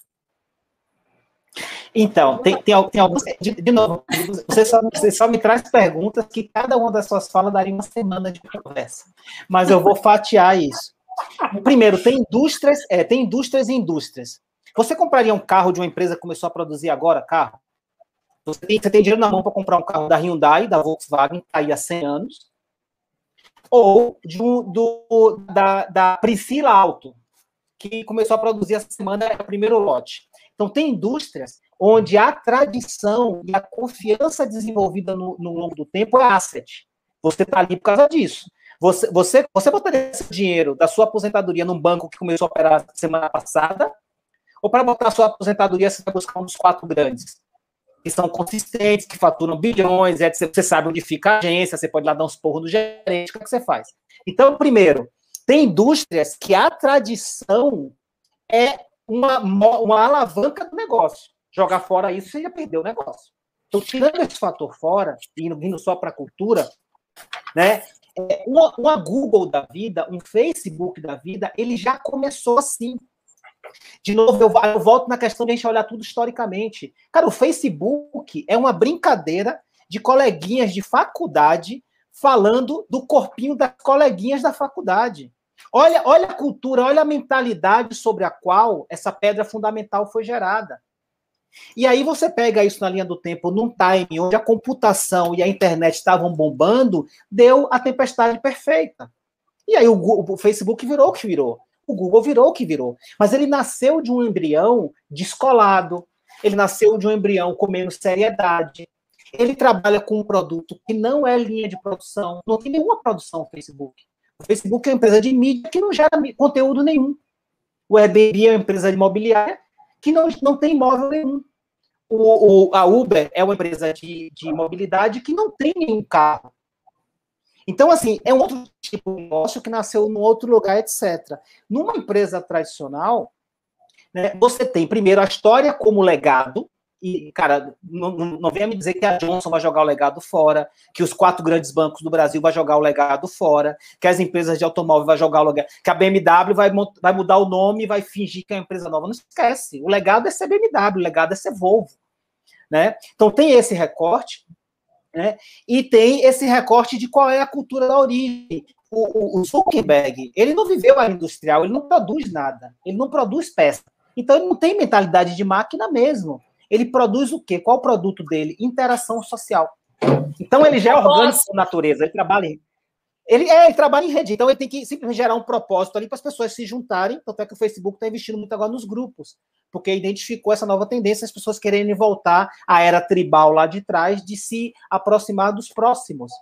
Então, tem, tem, tem alguns. De, de, novo, você só, você só me traz perguntas que cada uma das suas falas daria uma semana de conversa. Mas eu vou fatiar isso. Primeiro, tem indústrias, é, tem indústrias e indústrias. Você compraria um carro de uma empresa que começou a produzir agora carro? Você tem, você tem dinheiro na mão para comprar um carro da Hyundai, da Volkswagen, que está aí há 100 anos, ou de, do, da, da Priscila Auto, que começou a produzir essa semana é o primeiro lote. Então, tem indústrias onde a tradição e a confiança desenvolvida no, no longo do tempo é asset. Você está ali por causa disso. Você, você, você botaria esse dinheiro da sua aposentadoria num banco que começou a operar semana passada, ou para botar a sua aposentadoria, você vai buscar um dos quatro grandes que são consistentes, que faturam bilhões, etc. Você sabe onde fica a agência, você pode lá dar uns porros no gerente, o que, é que você faz? Então, primeiro, tem indústrias que a tradição é uma, uma alavanca do negócio. Jogar fora isso, você já perdeu o negócio. Então, tirando esse fator fora, indo, vindo só para a cultura, né? É, uma, uma Google da vida, um Facebook da vida, ele já começou assim. De novo, eu, eu volto na questão de a gente olhar tudo historicamente. Cara, o Facebook é uma brincadeira de coleguinhas de faculdade falando do corpinho das coleguinhas da faculdade. Olha, olha a cultura, olha a mentalidade sobre a qual essa pedra fundamental foi gerada. E aí você pega isso na linha do tempo, num time onde a computação e a internet estavam bombando, deu a tempestade perfeita. E aí o, o Facebook virou o que virou o Google virou o que virou. Mas ele nasceu de um embrião descolado, ele nasceu de um embrião com menos seriedade. Ele trabalha com um produto que não é linha de produção, não tem nenhuma produção no Facebook. O Facebook é uma empresa de mídia que não gera conteúdo nenhum. O Airbnb é uma empresa imobiliária que não, não tem imóvel nenhum. o, o, a Uber é uma empresa de, de mobilidade que não tem nenhum carro. Então, assim, é um outro tipo de negócio que nasceu num outro lugar, etc. Numa empresa tradicional, né, você tem primeiro a história como legado, e, cara, não, não venha me dizer que a Johnson vai jogar o legado fora, que os quatro grandes bancos do Brasil vai jogar o legado fora, que as empresas de automóvel vai jogar o legado, que a BMW vai, vai mudar o nome e vai fingir que é uma empresa nova. Não esquece, o legado é ser BMW, o legado é ser Volvo. Né? Então tem esse recorte, né? e tem esse recorte de qual é a cultura da origem. O, o, o Zuckerberg, ele não viveu a industrial, ele não produz nada, ele não produz peça. Então ele não tem mentalidade de máquina mesmo. Ele produz o quê? Qual o produto dele? Interação social. Então ele já é orgânico por natureza, ele trabalha em. Ele, é, ele trabalha em rede, então ele tem que simplesmente gerar um propósito ali para as pessoas se juntarem. Tanto é que o Facebook está investindo muito agora nos grupos, porque identificou essa nova tendência, as pessoas querendo voltar à era tribal lá de trás, de se aproximar dos próximos.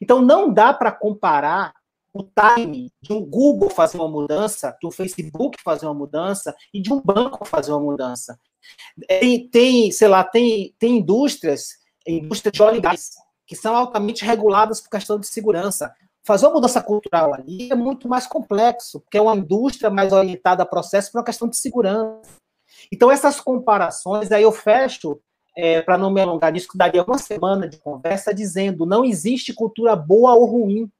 Então não dá para comparar o time de um Google fazer uma mudança, do Facebook fazer uma mudança e de um banco fazer uma mudança. Tem, tem sei lá, tem, tem indústrias, indústrias de óleo e gás, que são altamente reguladas por questão de segurança. Fazer uma mudança cultural ali é muito mais complexo, porque é uma indústria mais orientada a processo por uma questão de segurança. Então, essas comparações, aí eu fecho, é, para não me alongar nisso, que daria uma semana de conversa, dizendo não existe cultura boa ou ruim.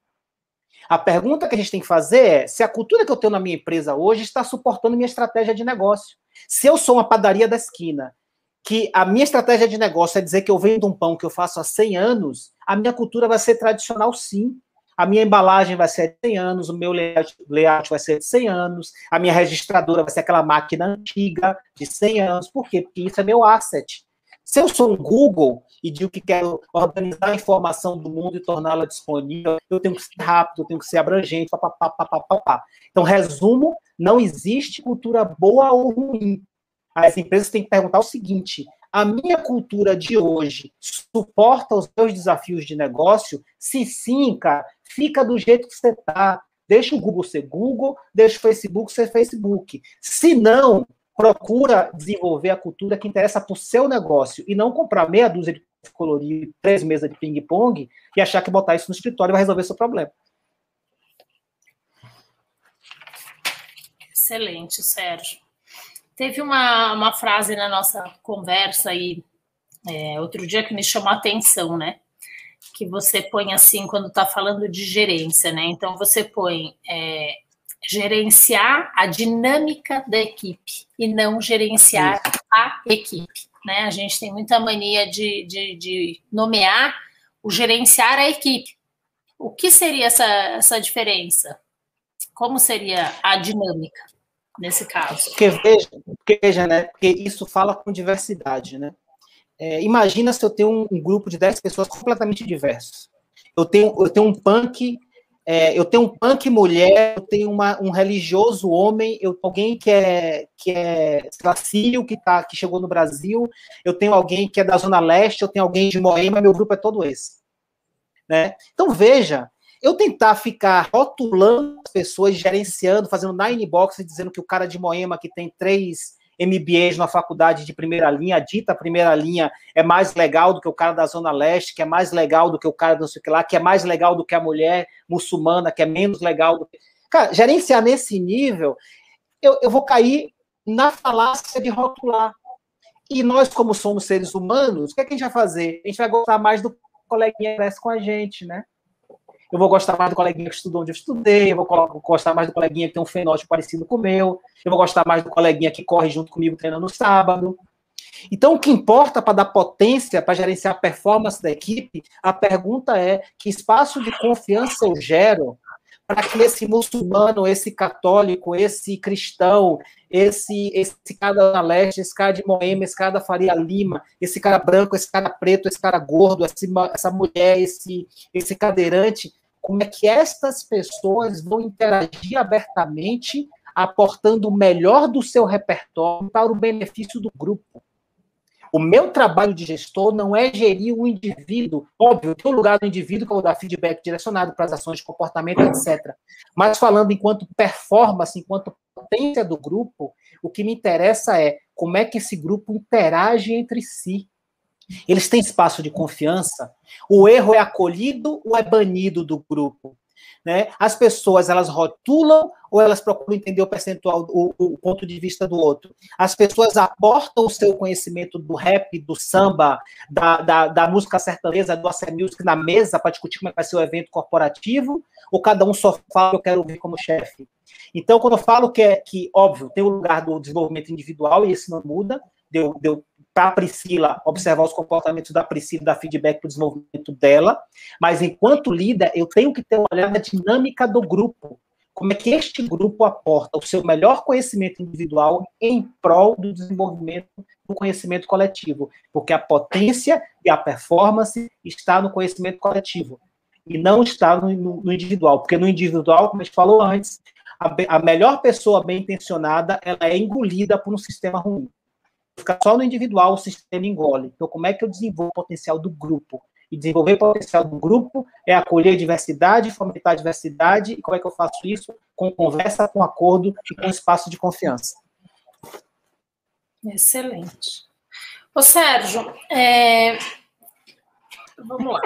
A pergunta que a gente tem que fazer é se a cultura que eu tenho na minha empresa hoje está suportando minha estratégia de negócio. Se eu sou uma padaria da esquina, que a minha estratégia de negócio é dizer que eu vendo um pão que eu faço há 100 anos, a minha cultura vai ser tradicional sim. A minha embalagem vai ser de 100 anos, o meu layout, vai ser de 100 anos, a minha registradora vai ser aquela máquina antiga de 100 anos. Por quê? Porque isso é meu asset. Se eu sou um Google e digo que quero organizar a informação do mundo e torná-la disponível, eu tenho que ser rápido, eu tenho que ser abrangente, papapá, papapá. Então, resumo, não existe cultura boa ou ruim. As empresas têm que perguntar o seguinte: a minha cultura de hoje suporta os meus desafios de negócio? Se sim, cara, fica do jeito que você está. Deixa o Google ser Google, deixa o Facebook ser Facebook. Se não, procura desenvolver a cultura que interessa para o seu negócio e não comprar meia dúzia de colorir, três mesas de ping-pong e achar que botar isso no escritório vai resolver seu problema. Excelente, Sérgio. Teve uma, uma frase na nossa conversa aí, é, outro dia que me chamou a atenção, né? Que você põe assim quando está falando de gerência, né? Então você põe é, gerenciar a dinâmica da equipe e não gerenciar Isso. a equipe. Né? A gente tem muita mania de, de, de, nomear o gerenciar a equipe. O que seria essa, essa diferença? Como seria a dinâmica nesse caso? Porque veja, veja né? Porque isso fala com diversidade, né? É, imagina se eu tenho um, um grupo de 10 pessoas completamente diversos. Eu tenho, eu tenho um punk é, eu tenho um punk mulher, eu tenho uma, um religioso homem, eu alguém que é que é sírio, que tá que chegou no Brasil, eu tenho alguém que é da zona leste, eu tenho alguém de Moema, meu grupo é todo esse, né? Então veja, eu tentar ficar rotulando as pessoas, gerenciando, fazendo nine box, dizendo que o cara de Moema que tem três MBAs na faculdade de primeira linha, dita primeira linha é mais legal do que o cara da Zona Leste, que é mais legal do que o cara do não sei o que lá, que é mais legal do que a mulher muçulmana, que é menos legal do que. Cara, gerenciar nesse nível, eu, eu vou cair na falácia de rotular. E nós, como somos seres humanos, o que, é que a gente vai fazer? A gente vai gostar mais do coleguinha que cresce com a gente, né? Eu vou gostar mais do coleguinha que estudou onde eu estudei, eu vou gostar mais do coleguinha que tem um fenótipo parecido com o meu, eu vou gostar mais do coleguinha que corre junto comigo treinando no sábado. Então, o que importa para dar potência, para gerenciar a performance da equipe, a pergunta é que espaço de confiança eu gero para que esse muçulmano, esse católico, esse cristão, esse, esse cara da leste, esse cara de Moema, esse cara da Faria Lima, esse cara branco, esse cara preto, esse cara gordo, essa mulher, esse, esse cadeirante, como é que estas pessoas vão interagir abertamente, aportando o melhor do seu repertório para o benefício do grupo. O meu trabalho de gestor não é gerir o indivíduo. Óbvio, tem o lugar do indivíduo que eu vou dar feedback direcionado para as ações de comportamento, etc. Mas falando enquanto performance, enquanto potência do grupo, o que me interessa é como é que esse grupo interage entre si. Eles têm espaço de confiança? O erro é acolhido ou é banido do grupo? Né? As pessoas elas rotulam ou elas procuram entender o percentual, o, o, ponto de vista do outro? As pessoas aportam o seu conhecimento do rap, do samba, da, da, da música sertaneja, do AC Music na mesa para discutir como é vai ser o evento corporativo? Ou cada um só fala que eu quero ouvir como chefe? Então, quando eu falo que é que, óbvio, tem o lugar do desenvolvimento individual e isso não muda, deu, deu para a Priscila observar os comportamentos da Priscila, dar feedback para o desenvolvimento dela, mas enquanto líder, eu tenho que ter uma olhada na dinâmica do grupo. Como é que este grupo aporta o seu melhor conhecimento individual em prol do desenvolvimento do conhecimento coletivo? Porque a potência e a performance está no conhecimento coletivo e não está no, no, no individual. Porque no individual, como a gente falou antes, a, a melhor pessoa bem intencionada ela é engolida por um sistema ruim ficar só no individual, o sistema engole. Então, como é que eu desenvolvo o potencial do grupo? E desenvolver o potencial do grupo é acolher diversidade, fomentar a diversidade. E como é que eu faço isso? Com conversa, com acordo e com espaço de confiança. Excelente. Ô, Sérgio, é... vamos lá.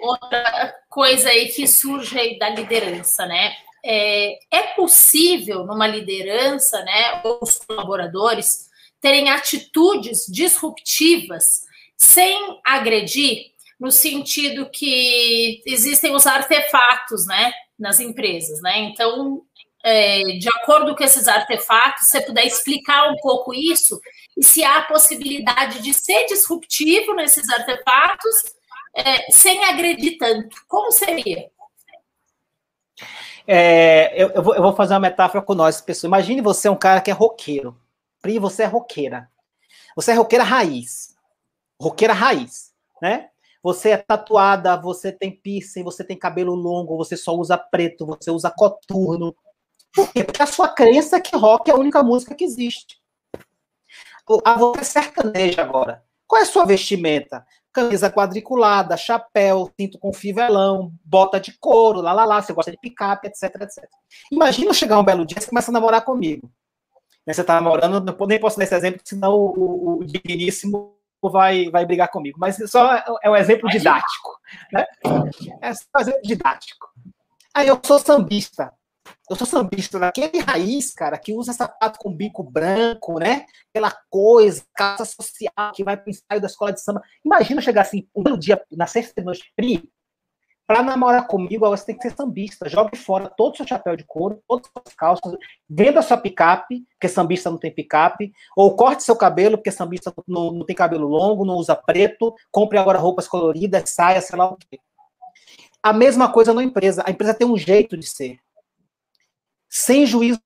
Outra coisa aí que surge aí da liderança, né? É, é possível numa liderança, né, os colaboradores terem atitudes disruptivas sem agredir, no sentido que existem os artefatos, né, nas empresas, né? Então, é, de acordo com esses artefatos, você puder explicar um pouco isso e se há a possibilidade de ser disruptivo nesses artefatos é, sem agredir tanto, como seria? É, eu, eu, vou, fazer uma metáfora com nós, pessoal. Imagine você é um cara que é roqueiro. Pri, você é roqueira. Você é roqueira raiz. Roqueira raiz, né? Você é tatuada, você tem piercing, você tem cabelo longo, você só usa preto, você usa coturno. Por quê? Porque a sua crença é que rock é a única música que existe. A você é sertaneja agora. Qual é a sua vestimenta? Camisa quadriculada, chapéu, cinto com fivelão, bota de couro, lá, lá, lá. Você gosta de picape, etc, etc. Imagina chegar um belo dia e você começa a namorar comigo. Né, você está namorando, nem posso dar esse exemplo, senão o, o, digníssimo vai, vai brigar comigo. Mas só é um exemplo didático. Né? É só um exemplo didático. Aí eu sou sambista. Eu sou sambista daquele raiz, cara, que usa sapato com bico branco, né? Aquela coisa, calça social que vai para o ensaio da escola de samba. Imagina chegar assim, um dia, na sexta-noite, para namorar comigo, você tem que ser sambista. Jogue fora todo o seu chapéu de couro, todas as calças, venda sua picape, porque sambista não tem picape, ou corte seu cabelo, porque sambista não, não tem cabelo longo, não usa preto, compre agora roupas coloridas, saia, sei lá o quê. A mesma coisa na empresa. A empresa tem um jeito de ser. Sem juízo,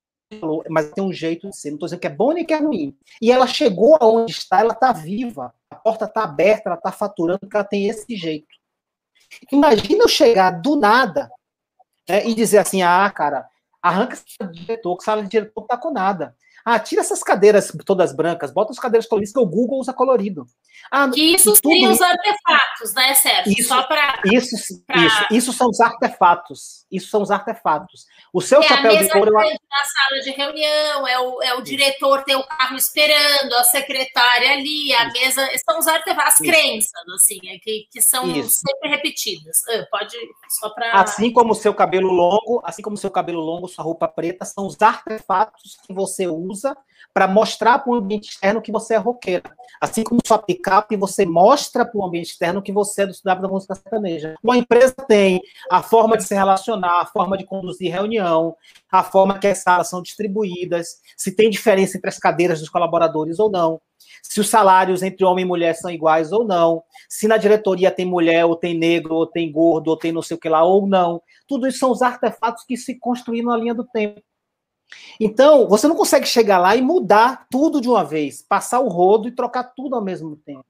mas tem um jeito de ser. Não estou dizendo que é bom nem que é ruim. E ela chegou aonde está, ela está viva. A porta está aberta, ela está faturando, porque ela tem esse jeito. Imagina eu chegar do nada né, e dizer assim: ah, cara, arranca esse diretor, que sala de diretor não tá com nada. Ah, tira essas cadeiras todas brancas, bota as cadeiras coloridas que o Google usa colorido. Ah, que isso seriam os artefatos, né, Sérgio? Isso, Só para. Isso, pra... isso, isso são os artefatos. Isso são os artefatos. O seu é chapéu de couro. Na sala de reunião, é o, é o diretor ter o carro esperando, a secretária ali, a isso. mesa. São os artefatos, as isso. crenças, assim, é que, que são sempre repetidas. Ah, pode, só para. Assim como o seu cabelo longo, assim como o seu cabelo longo, sua roupa preta, são os artefatos que você usa para mostrar para o ambiente externo que você é roqueira. Assim como sua picape, você mostra para o ambiente externo que você é do cidadão da música sertaneja. Uma empresa tem a forma de se relacionar, a forma de conduzir reunião, a forma que as salas são distribuídas, se tem diferença entre as cadeiras dos colaboradores ou não, se os salários entre homem e mulher são iguais ou não, se na diretoria tem mulher, ou tem negro, ou tem gordo, ou tem não sei o que lá, ou não. Tudo isso são os artefatos que se construíram na linha do tempo. Então, você não consegue chegar lá e mudar tudo de uma vez, passar o rodo e trocar tudo ao mesmo tempo.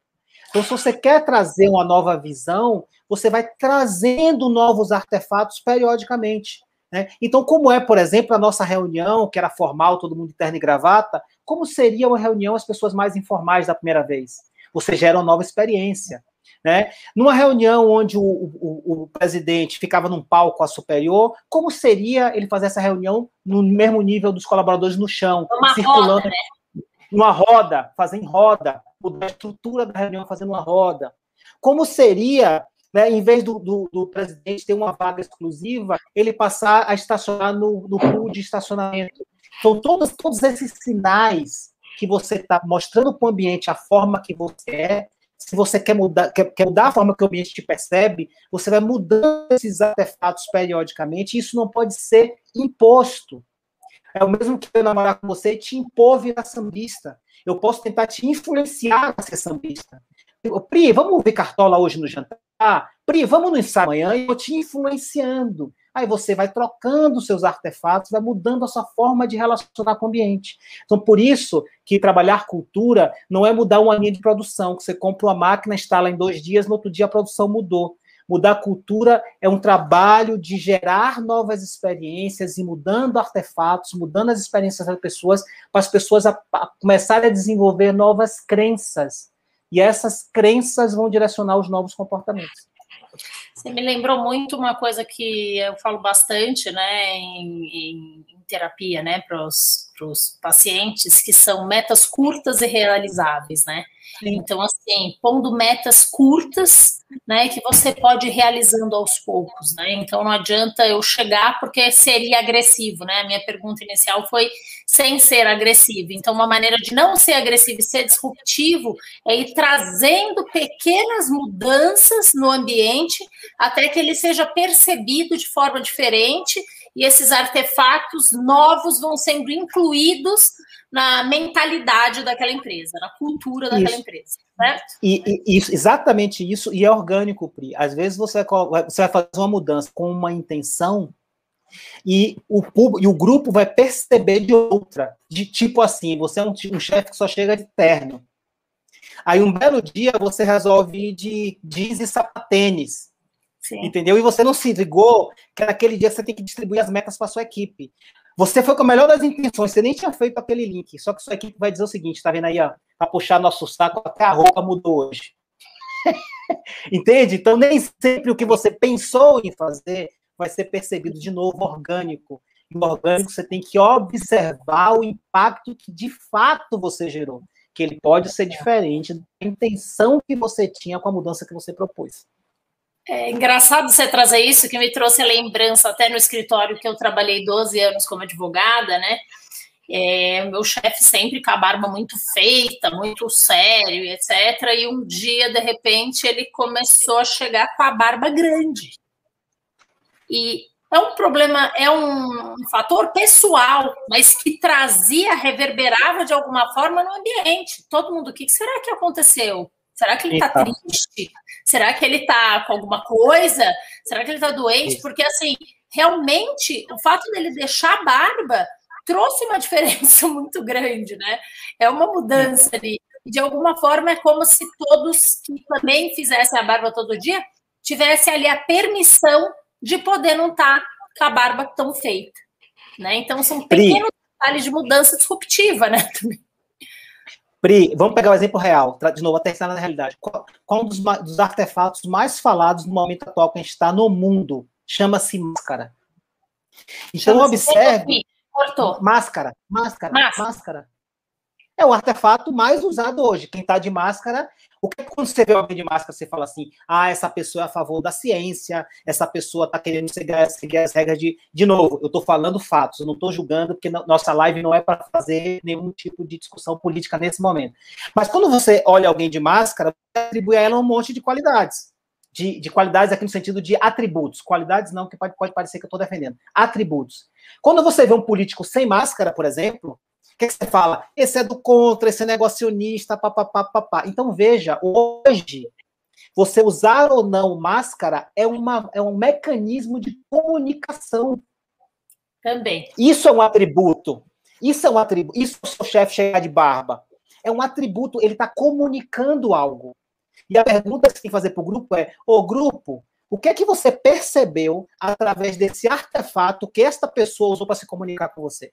Então, se você quer trazer uma nova visão, você vai trazendo novos artefatos periodicamente. Né? Então, como é, por exemplo, a nossa reunião, que era formal, todo mundo de terno e gravata, como seria uma reunião as pessoas mais informais da primeira vez? Você gera uma nova experiência. Né? Numa reunião onde o, o, o, presidente ficava num palco a superior, como seria ele fazer essa reunião no mesmo nível dos colaboradores no chão, uma circulando roda, né? numa roda, fazendo roda, mudar a estrutura da reunião fazendo uma roda? Como seria, né, em vez do, do, do, presidente ter uma vaga exclusiva, ele passar a estacionar no, no pool de estacionamento? Então, todos, todos esses sinais que você está mostrando para o ambiente a forma que você é, se você quer mudar, quer, quer, mudar a forma que o ambiente te percebe, você vai mudando esses artefatos periodicamente, e isso não pode ser imposto. É o mesmo que eu namorar com você e te impor virar sambista. Eu posso tentar te influenciar a ser sambista. Pri, vamos ver cartola hoje no jantar? Pri, vamos no ensaio amanhã e eu te influenciando. Aí você vai trocando seus artefatos, vai mudando a sua forma de relacionar com o ambiente. Então, por isso que trabalhar cultura não é mudar uma linha de produção, que você compra uma máquina, instala em dois dias, no outro dia a produção mudou. Mudar cultura é um trabalho de gerar novas experiências e mudando artefatos, mudando as experiências das pessoas, para as pessoas a, a começarem a desenvolver novas crenças. E essas crenças vão direcionar os novos comportamentos. Você me lembrou muito uma coisa que eu falo bastante, né, em, em, terapia, né, para os pacientes, que são metas curtas e realizáveis, né? Sim. Então, assim, pondo metas curtas, né, que você pode ir realizando aos poucos, né? Então, não adianta eu chegar porque seria agressivo, né? A minha pergunta inicial foi sem ser agressivo. Então, uma maneira de não ser agressivo e ser disruptivo é ir trazendo pequenas mudanças no ambiente até que ele seja percebido de forma diferente e esses artefatos novos vão sendo incluídos na mentalidade daquela empresa, na cultura daquela isso. empresa, certo? E, e, isso, exatamente isso, e é orgânico, Pri. Às vezes você vai, você vai fazer uma mudança com uma intenção e o, e o grupo vai perceber de outra, de tipo assim, você é um, um chefe que só chega de terno. Aí um belo dia você resolve ir de jeans e sapatênis. Sim. Entendeu? E você não se ligou que naquele dia você tem que distribuir as metas para sua equipe. Você foi com a melhor das intenções, você nem tinha feito aquele link, só que sua equipe vai dizer o seguinte, tá vendo aí, ó, para puxar nosso saco, até a roupa mudou hoje. Entende? Então, nem sempre o que você pensou em fazer vai ser percebido de novo orgânico. E orgânico você tem que observar o impacto que de fato você gerou, que ele pode ser diferente da intenção que você tinha com a mudança que você propôs. É engraçado você trazer isso, que me trouxe a lembrança até no escritório que eu trabalhei 12 anos como advogada, né? É, meu chefe sempre com a barba muito feita, muito sério, etc. E um dia, de repente, ele começou a chegar com a barba grande. E é um problema, é um, fator pessoal, mas que trazia, reverberava de alguma forma no ambiente. Todo mundo, o que será que aconteceu? Será que ele está triste? Será que ele está com alguma coisa? Será que ele está doente? Porque, assim, realmente, o fato dele deixar a barba trouxe uma diferença muito grande, né? É uma mudança ali. De alguma forma, é como se todos que também fizessem a barba todo dia tivessem ali a permissão de poder não estar tá com a barba tão feita. Né? Então, são pequenos detalhes de mudança disruptiva, né? Pri, vamos pegar o um exemplo real, de novo, até na realidade. Qual, qual um dos, dos, artefatos mais falados no momento atual que a gente está no mundo? Chama-se máscara. Então, Chama observe. Máscara, máscara, máscara, máscara. É o artefato mais usado hoje. Quem está de máscara o que quando você vê alguém de máscara, você fala assim, ah, essa pessoa é a favor da ciência, essa pessoa está querendo seguir, seguir, as regras de. De novo, eu estou falando fatos, eu não estou julgando, porque nossa live não é para fazer nenhum tipo de discussão política nesse momento. Mas quando você olha alguém de máscara, você atribui a ela um monte de qualidades. De, de qualidades aqui no sentido de atributos. Qualidades não, que pode, pode parecer que eu estou defendendo. Atributos. Quando você vê um político sem máscara, por exemplo, que, que você fala? Esse é do contra, esse é negacionista, papapá, papá. Então, veja, hoje, você usar ou não máscara é, uma, é um mecanismo de comunicação. Também. Isso é um atributo. Isso é um atributo. Isso é o seu chefe chegar de barba. É um atributo, ele está comunicando algo. E a pergunta que você tem que fazer para o grupo é: Ô grupo, o que é que você percebeu através desse artefato que esta pessoa usou para se comunicar com você?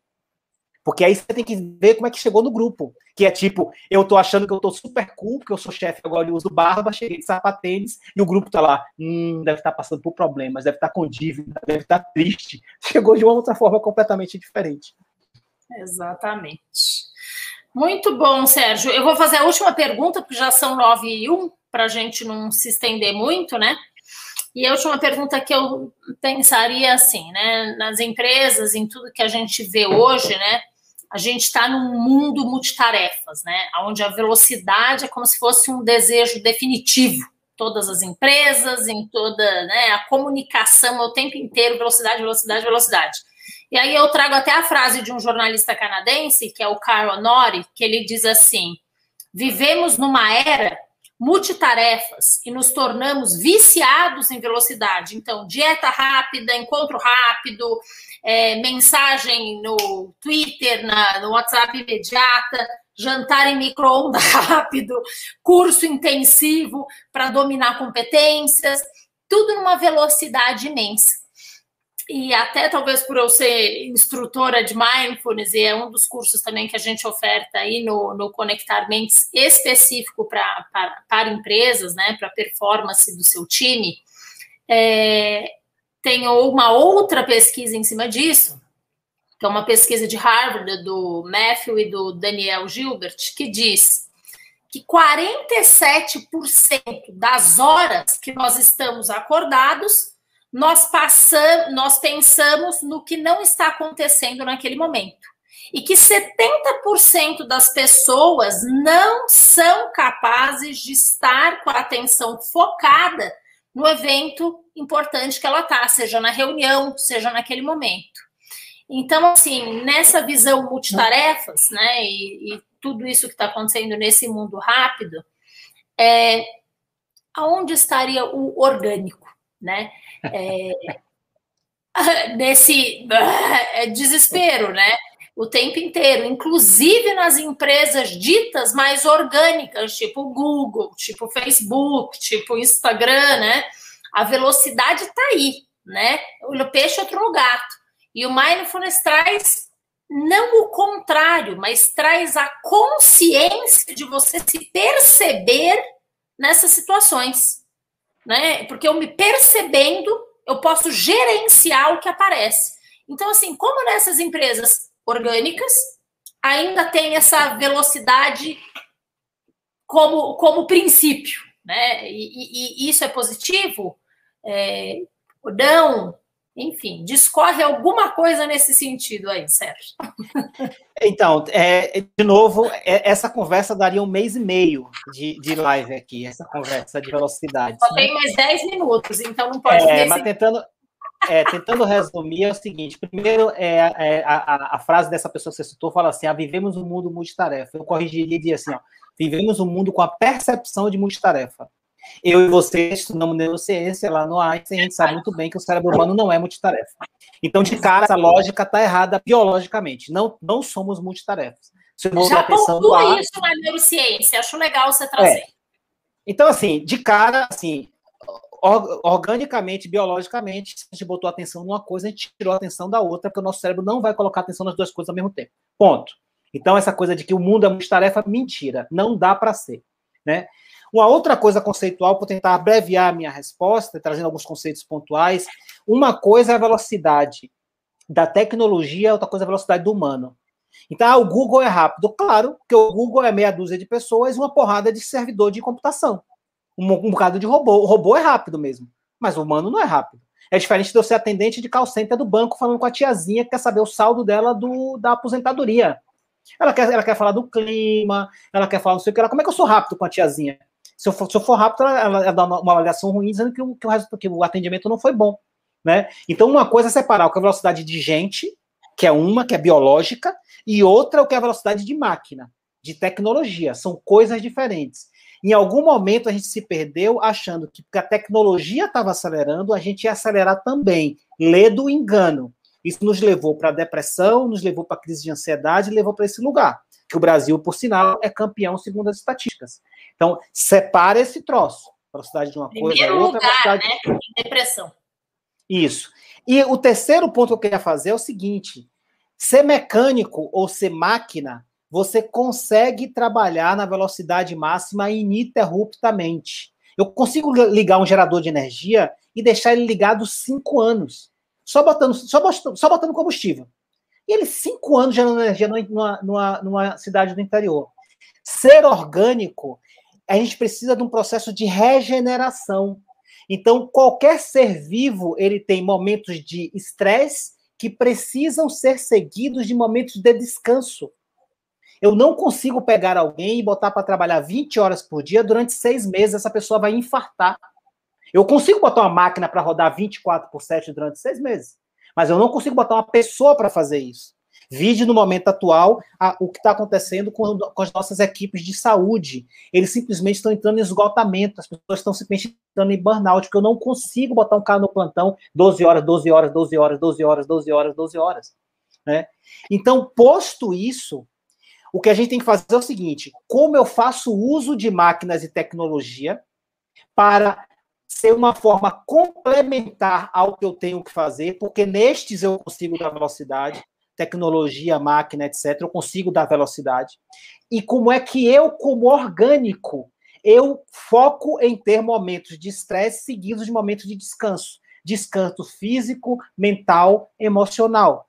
Porque aí você tem que ver como é que chegou no grupo. Que é tipo, eu tô achando que eu tô super cool, porque eu sou chefe agora e uso barba, cheguei de sapatênis, e o grupo tá lá, hum, deve estar tá passando por problemas, deve estar tá com dívida, deve estar tá triste. Chegou de uma outra forma completamente diferente. Exatamente. Muito bom, Sérgio. Eu vou fazer a última pergunta, porque já são nove e um, para a gente não se estender muito, né? E a última pergunta que eu pensaria assim, né? Nas empresas, em tudo que a gente vê hoje, né? A gente está num mundo multitarefas, né? Onde a velocidade é como se fosse um desejo definitivo. Todas as empresas, em toda né, a comunicação o tempo inteiro, velocidade, velocidade, velocidade. E aí eu trago até a frase de um jornalista canadense, que é o Carl Honore, que ele diz assim: vivemos numa era multitarefas e nos tornamos viciados em velocidade. Então, dieta rápida, encontro rápido, é, mensagem no Twitter, na, no WhatsApp imediata, jantar em micro-ondas rápido, curso intensivo para dominar competências, tudo numa velocidade imensa. E até talvez por eu ser instrutora de mindfulness, e é um dos cursos também que a gente oferta aí no, no Conectar Mentes específico para, empresas, né, para performance do seu time, é, tem uma outra pesquisa em cima disso, que é uma pesquisa de Harvard, do Matthew e do Daniel Gilbert, que diz que 47% das horas que nós estamos acordados nós passamos, nós pensamos no que não está acontecendo naquele momento. E que 70% das pessoas não são capazes de estar com a atenção focada no evento importante que ela está, seja na reunião, seja naquele momento. Então, assim, nessa visão multitarefas, né, e, e tudo isso que está acontecendo nesse mundo rápido, é, aonde estaria o orgânico, né? É, nesse é, desespero, né? O tempo inteiro, inclusive nas empresas ditas mais orgânicas, tipo Google, tipo Facebook, tipo Instagram, né? A velocidade está aí, né? O peixe outro no gato. E o mindfulness traz não o contrário, mas traz a consciência de você se perceber nessas situações né? Porque eu me percebendo, eu posso gerenciar o que aparece. Então, assim, como nessas empresas orgânicas ainda tem essa velocidade como, como princípio, né? E, e, e isso é positivo? É, não, enfim, discorre alguma coisa nesse sentido aí, Sérgio. Então, é, de novo, é, essa conversa daria um mês e meio de, de live aqui, essa conversa de velocidade. Só tem mais 10 minutos, então não pode é, Mas tentando, é, tentando resumir, é o seguinte: primeiro, é, é a, a, a, frase dessa pessoa que você citou fala assim: ah, vivemos um mundo multitarefa. Eu corrigiria e diria assim: ó, vivemos um mundo com a percepção de multitarefa. Eu e você estudamos neurociência lá no Einstein, a gente sabe muito bem que o cérebro humano não é multitarefa. Então, de cara, essa lógica está errada biologicamente. Não, não somos multitarefas. Se Já pontua isso na neurociência, acho legal você trazer. É. Então, assim, de cara, assim, organicamente, biologicamente, se a gente botou atenção numa coisa, a gente tirou a atenção da outra, porque o nosso cérebro não vai colocar atenção nas duas coisas ao mesmo tempo. Ponto. Então, essa coisa de que o mundo é multitarefa, mentira. Não dá para ser. Né? Uma outra coisa conceitual, para tentar abreviar a minha resposta, trazendo alguns conceitos pontuais, uma coisa é a velocidade da tecnologia, outra coisa é a velocidade do humano. Então, ah, o Google é rápido. Claro, que o Google é meia dúzia de pessoas e uma porrada de servidor de computação. Um, um bocado de robô. O robô é rápido mesmo, mas o humano não é rápido. É diferente de eu ser atendente de call center do banco falando com a tiazinha que quer saber o saldo dela do, da aposentadoria. Ela quer, ela quer falar do clima, ela quer falar não sei o que. Ela, como é que eu sou rápido com a tiazinha? Se eu for, se eu for rápido, ela, ela, dá uma, avaliação ruim dizendo que o, que, o, que o atendimento não foi bom. Né? Então, uma coisa é separar o que é a velocidade de gente, que é uma, que é biológica, e outra o que é a velocidade de máquina, de tecnologia. São coisas diferentes. Em algum momento a gente se perdeu achando que porque a tecnologia estava acelerando, a gente ia acelerar também. Lê do engano. Isso nos levou para a depressão, nos levou para a crise de ansiedade, levou para esse lugar. Que o Brasil, por sinal, é campeão segundo as estatísticas. Então, separa esse troço. Velocidade de uma Primeiro coisa, outra lugar, velocidade. Né? Depressão. Isso. E o terceiro ponto que eu queria fazer é o seguinte: Ser mecânico ou ser máquina, você consegue trabalhar na velocidade máxima ininterruptamente. Eu consigo ligar um gerador de energia e deixar ele ligado cinco anos, só botando, só botando, só botando combustível. E ele, cinco anos gerando energia numa, numa, numa cidade do interior. Ser orgânico, a gente precisa de um processo de regeneração. Então, qualquer ser vivo, ele tem momentos de estresse que precisam ser seguidos de momentos de descanso. Eu não consigo pegar alguém e botar para trabalhar 20 horas por dia durante seis meses, essa pessoa vai infartar. Eu consigo botar uma máquina para rodar 24 por 7 durante seis meses, mas eu não consigo botar uma pessoa para fazer isso. Vide no momento atual a, o que está acontecendo com, com, as nossas equipes de saúde. Eles simplesmente estão entrando em esgotamento, as pessoas estão simplesmente entrando em burnout, porque eu não consigo botar um cara no plantão 12 horas, 12 horas, 12 horas, 12 horas, 12 horas, 12 horas. Né? Então, posto isso, o que a gente tem que fazer é o seguinte: como eu faço uso de máquinas e tecnologia para ser uma forma complementar ao que eu tenho que fazer, porque nestes eu consigo dar velocidade, tecnologia, máquina, etc., eu consigo dar velocidade. E como é que eu, como orgânico, eu foco em ter momentos de estresse seguidos de momentos de descanso. Descanso físico, mental, emocional.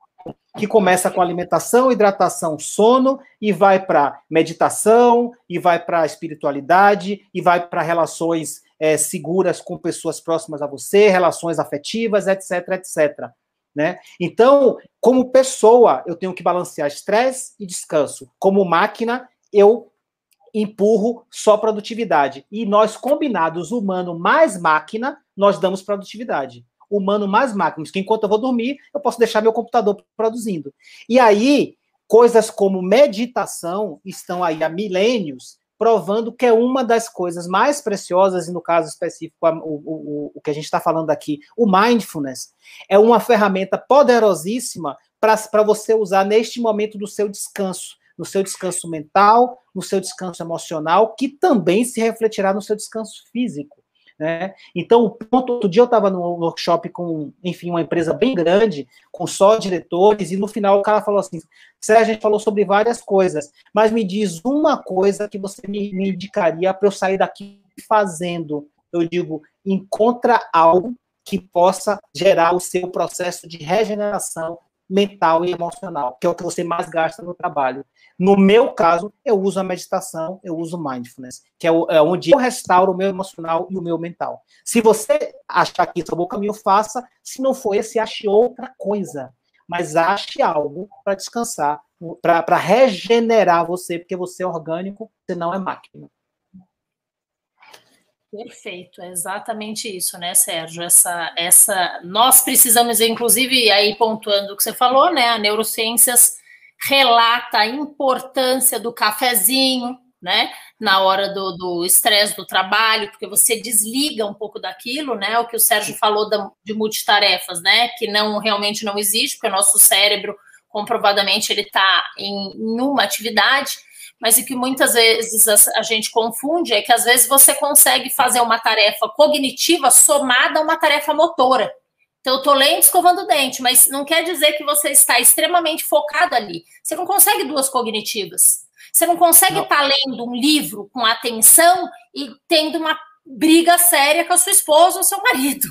Que começa com alimentação, hidratação, sono, e vai para meditação, e vai para espiritualidade, e vai para relações é, seguras com pessoas próximas a você, relações afetivas, etc, etc. Né? Então, como pessoa, eu tenho que balancear estresse e descanso. Como máquina, eu empurro só produtividade. E nós, combinados, humano mais máquina, nós damos produtividade. Humano mais máquina. Porque enquanto eu vou dormir, eu posso deixar meu computador produzindo. E aí, coisas como meditação estão aí há milênios provando que é uma das coisas mais preciosas, e no caso específico, o, o, o que a gente está falando aqui, o mindfulness, é uma ferramenta poderosíssima para você usar neste momento do seu descanso, no seu descanso mental, no seu descanso emocional, que também se refletirá no seu descanso físico. Né? Então, o ponto, outro dia eu estava no workshop com, enfim, uma empresa bem grande, com só diretores, e no final o cara falou assim: Sérgio, a gente falou sobre várias coisas, mas me diz uma coisa que você me, me indicaria para eu sair daqui fazendo. Eu digo: encontra algo que possa gerar o seu processo de regeneração mental e emocional, que é o que você mais gasta no trabalho. No meu caso, eu uso a meditação, eu uso mindfulness, que é, é onde eu restauro o meu emocional e o meu mental. Se você achar que isso é o bom caminho, faça. Se não for esse, ache outra coisa. Mas ache algo para descansar, para regenerar você, porque você é orgânico, você não é máquina. Perfeito, é exatamente isso, né, Sérgio? Essa, essa, nós precisamos, inclusive, aí pontuando o que você falou, né? A neurociências relata a importância do cafezinho, né? Na hora do estresse do, do, trabalho, porque você desliga um pouco daquilo, né? O que o Sérgio falou da, de multitarefas, né? Que não realmente não existe, porque o nosso cérebro, comprovadamente, ele está em, em uma atividade mas o que muitas vezes a, gente confunde é que às vezes você consegue fazer uma tarefa cognitiva somada a uma tarefa motora. Então, eu estou lendo escovando o dente, mas não quer dizer que você está extremamente focado ali. Você não consegue duas cognitivas. Você não consegue estar tá lendo um livro com atenção e tendo uma briga séria com a sua esposa ou seu marido.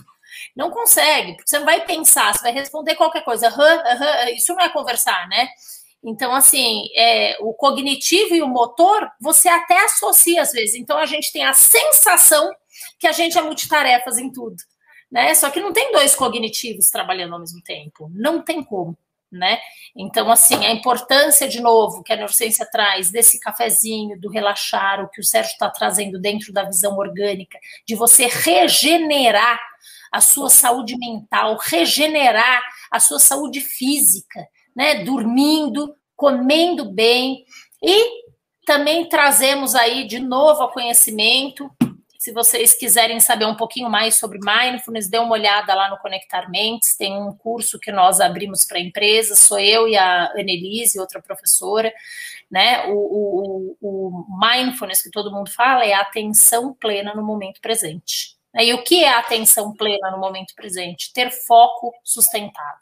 Não consegue, porque você não vai pensar, você vai responder qualquer coisa. Uhum, uhum, isso não é conversar, né? Então, assim, é, o cognitivo e o motor, você até associa às vezes. Então, a gente tem a sensação que a gente é multitarefas em tudo, né? Só que não tem dois cognitivos trabalhando ao mesmo tempo. Não tem como, né? Então, assim, a importância, de novo, que a neurociência traz desse cafezinho, do relaxar, o que o Sérgio está trazendo dentro da visão orgânica, de você regenerar a sua saúde mental, regenerar a sua saúde física né, dormindo, comendo bem e também trazemos aí de novo ao conhecimento. Se vocês quiserem saber um pouquinho mais sobre mindfulness, dê uma olhada lá no Conectar Mentes. Tem um curso que nós abrimos para empresas, sou eu e a Annelise, outra professora. Né? O, o, o mindfulness que todo mundo fala é atenção plena no momento presente. E o que é atenção plena no momento presente? Ter foco sustentado.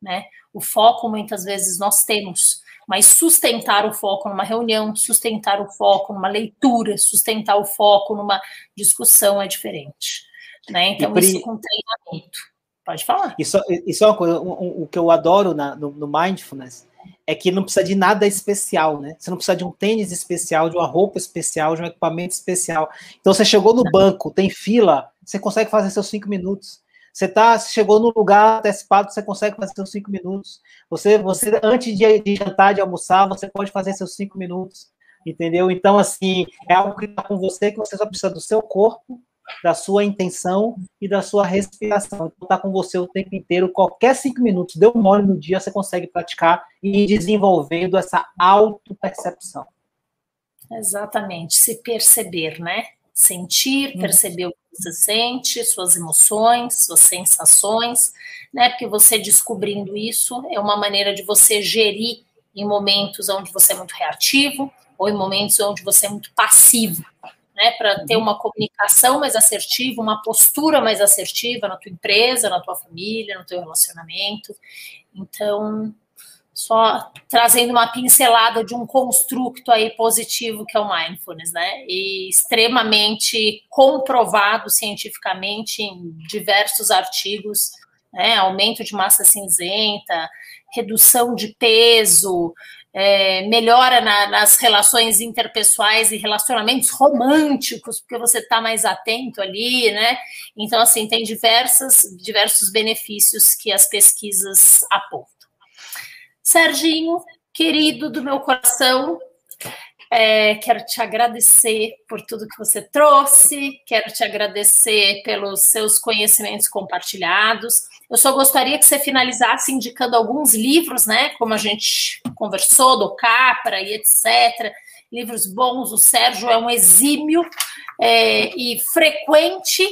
Né? O foco muitas vezes nós temos, mas sustentar o foco numa reunião, sustentar o foco numa leitura, sustentar o foco numa discussão é diferente. Né? Então, isso com treinamento. Pode falar. Isso, isso é uma coisa, o, o que eu adoro na, no, no, Mindfulness é que não precisa de nada especial, né? Você não precisa de um tênis especial, de uma roupa especial, de um equipamento especial. Então, você chegou no banco, tem fila, você consegue fazer seus cinco minutos. Você tá, chegou no lugar antecipado, você consegue fazer seus cinco minutos. Você, você antes de, de jantar, de almoçar, você pode fazer seus cinco minutos, entendeu? Então, assim, é algo que está com você, que você só precisa do seu corpo, da sua intenção e da sua respiração. Então, está com você o tempo inteiro, qualquer cinco minutos, deu um mole no dia, você consegue praticar e ir desenvolvendo essa auto-percepção. Exatamente, se perceber, né? Sentir, uhum. perceber o você sente, suas emoções, suas sensações, né? Porque você descobrindo isso é uma maneira de você gerir em momentos onde você é muito reativo ou em momentos onde você é muito passivo, né? Para ter uhum. uma comunicação mais assertiva, uma postura mais assertiva na tua empresa, na tua família, no teu relacionamento. Então, só trazendo uma pincelada de um construto aí positivo que é o mindfulness, né? E extremamente comprovado cientificamente em diversos artigos, né? Aumento de massa cinzenta, redução de peso, é, melhora na, nas relações interpessoais e relacionamentos românticos, porque você está mais atento ali, né? Então, assim, tem diversas, diversos benefícios que as pesquisas apontam. Serginho, querido do meu coração, é, quero te agradecer por tudo que você trouxe, quero te agradecer pelos seus conhecimentos compartilhados. Eu só gostaria que você finalizasse indicando alguns livros, né? Como a gente conversou, do Capra e etc. Livros bons. O Sérgio é um exímio é, e frequente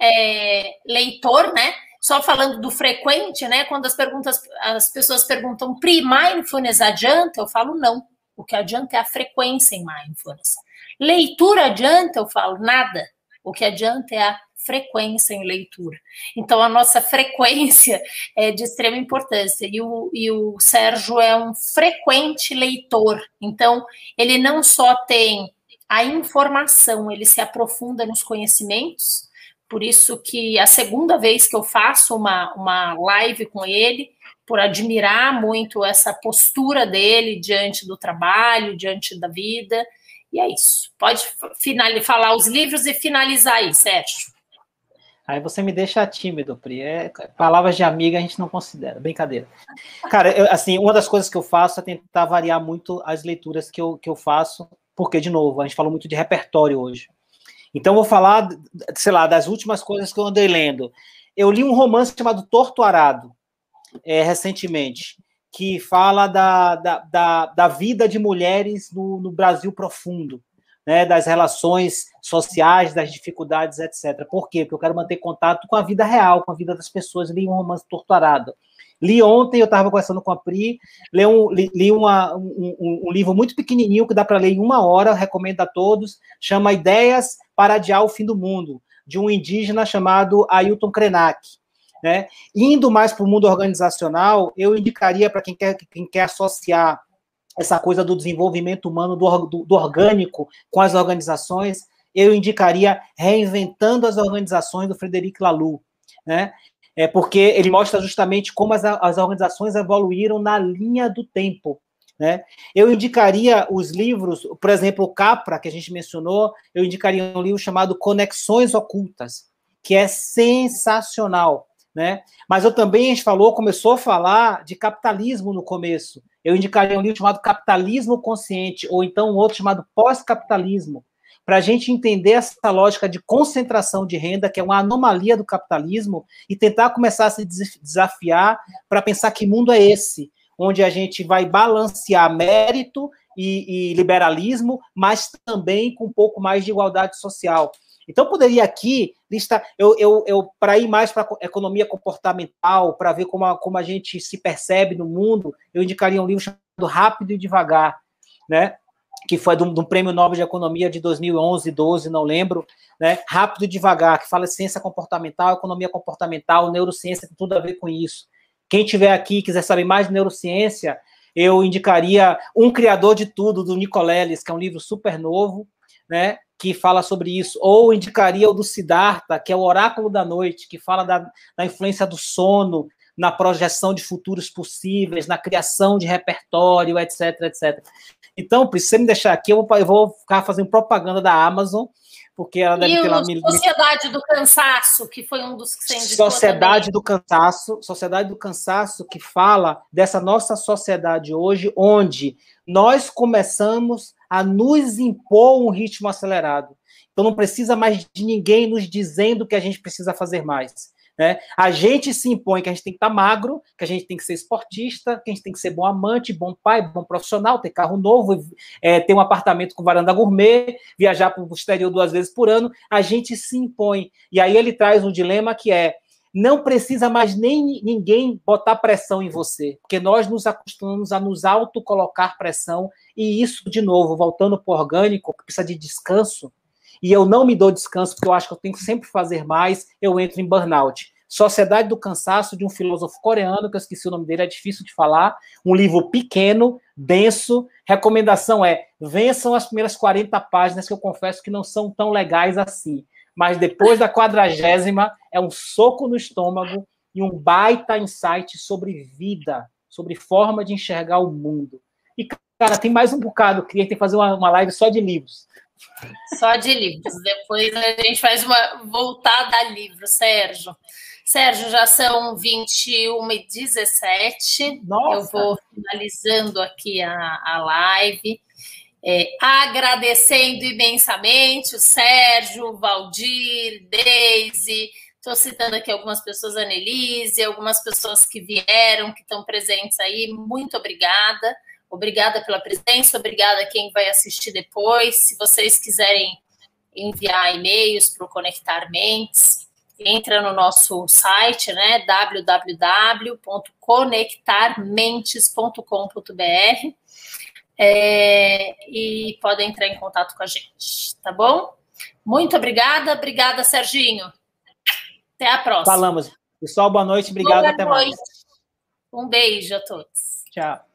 é, leitor, né? Só falando do frequente, né? Quando as perguntas, as pessoas perguntam, Pri, mindfulness adianta? Eu falo não. O que adianta é a frequência em mindfulness. Leitura adianta? Eu falo nada. O que adianta é a frequência em leitura. Então, a nossa frequência é de extrema importância. E o, e o Sérgio é um frequente leitor. Então, ele não só tem a informação, ele se aprofunda nos conhecimentos, por isso que a segunda vez que eu faço uma, uma live com ele, por admirar muito essa postura dele diante do trabalho, diante da vida. E é isso. Pode finalizar, falar os livros e finalizar aí, Sérgio. Aí você me deixa tímido, Pri. É, palavras de amiga a gente não considera, brincadeira. Cara, eu, assim, uma das coisas que eu faço é tentar variar muito as leituras que eu, que eu faço, porque, de novo, a gente falou muito de repertório hoje. Então, vou falar, sei lá, das últimas coisas que eu andei lendo. Eu li um romance chamado Torto Arado, é, recentemente, que fala da, da, da, da vida de mulheres no, no Brasil profundo, né, das relações sociais, das dificuldades, etc. Por quê? Porque eu quero manter contato com a vida real, com a vida das pessoas. Li um romance torturado. Li ontem, eu estava conversando com a Pri, li, um, li, li uma, um, um, livro muito pequenininho que dá para ler em uma hora, recomendo a todos, chama Ideias para Adiar o Fim do Mundo, de um indígena chamado Ailton Krenak. Né? Indo mais para o mundo organizacional, eu indicaria para quem quer, quem quer associar essa coisa do desenvolvimento humano, do, do, do orgânico com as organizações, eu indicaria Reinventando as Organizações, do Frederic Laloux. Né? É porque ele mostra justamente como as, as organizações evoluíram na linha do tempo. Né? Eu indicaria os livros, por exemplo, o Capra, que a gente mencionou, eu indicaria um livro chamado Conexões Ocultas, que é sensacional. Né? Mas eu também, a gente falou, começou a falar de capitalismo no começo. Eu indicaria um livro chamado Capitalismo Consciente, ou então um outro chamado Pós-Capitalismo, para a gente entender essa lógica de concentração de renda, que é uma anomalia do capitalismo, e tentar começar a se desafiar para pensar que mundo é esse, onde a gente vai balancear mérito e, e liberalismo, mas também com um pouco mais de igualdade social. Então, poderia aqui listar, eu, eu, eu para ir mais para economia comportamental, para ver como a, como a gente se percebe no mundo, eu indicaria um livro chamado Rápido e Devagar, né? Que foi de um, prêmio Nobel de Economia de 2011, 12, não lembro, né? Rápido e devagar, que fala ciência comportamental, economia comportamental, neurociência, tem tudo a ver com isso. Quem tiver aqui e quiser saber mais de neurociência, eu indicaria Um Criador de Tudo, do Nicoleles, que é um livro super novo, né? Que fala sobre isso. Ou indicaria o do Siddhartha, que é o Oráculo da Noite, que fala da, da influência do sono na projeção de futuros possíveis, na criação de repertório, etc, etc. Então, se você me deixar aqui, eu vou, eu vou ficar fazendo propaganda da Amazon, porque ela deve e ter lá... Sociedade do Cansaço, que foi um dos que você indicou Sociedade também. do Cansaço, Sociedade do Cansaço, que fala dessa nossa sociedade hoje, onde nós começamos a nos impor um ritmo acelerado. Então não precisa mais de ninguém nos dizendo que a gente precisa fazer mais. Né? A gente se impõe que a gente tem que estar tá magro, que a gente tem que ser esportista, que a gente tem que ser bom amante, bom pai, bom profissional, ter carro novo, é, ter um apartamento com varanda gourmet, viajar para o exterior duas vezes por ano. A gente se impõe. E aí ele traz um dilema que é não precisa mais nem ninguém botar pressão em você, porque nós nos acostumamos a nos autocolocar pressão, e isso, de novo, voltando para o orgânico, que precisa de descanso, e eu não me dou descanso porque eu acho que eu tenho que sempre fazer mais, eu entro em burnout. Sociedade do Cansaço, de um filósofo coreano, que eu esqueci o nome dele, é difícil de falar. Um livro pequeno, denso. Recomendação é: vençam as primeiras 40 páginas, que eu confesso que não são tão legais assim. Mas depois da quadragésima, é um soco no estômago e um baita insight sobre vida, sobre forma de enxergar o mundo. E, cara, tem mais um bocado, queria ter que fazer uma, uma live só de livros. Só de livros. Depois a gente faz uma voltada a livro, Sérgio. Sérgio, já são 21 e 17. Nossa. Eu vou finalizando aqui a, a live. É, agradecendo imensamente o Sérgio, o Valdir, Deise. Estou citando aqui algumas pessoas, a Annelise, algumas pessoas que vieram, que estão presentes aí. Muito obrigada. Obrigada pela presença, obrigada a quem vai assistir depois. Se vocês quiserem enviar e-mails para o Conectar Mentes, entra no nosso site, né, www.conectarmentes.com.br é, e podem entrar em contato com a gente, tá bom? Muito obrigada, obrigada, Serginho. Até a próxima. Falamos. Pessoal, boa noite, obrigado, boa até noite. mais. Um beijo a todos. Tchau.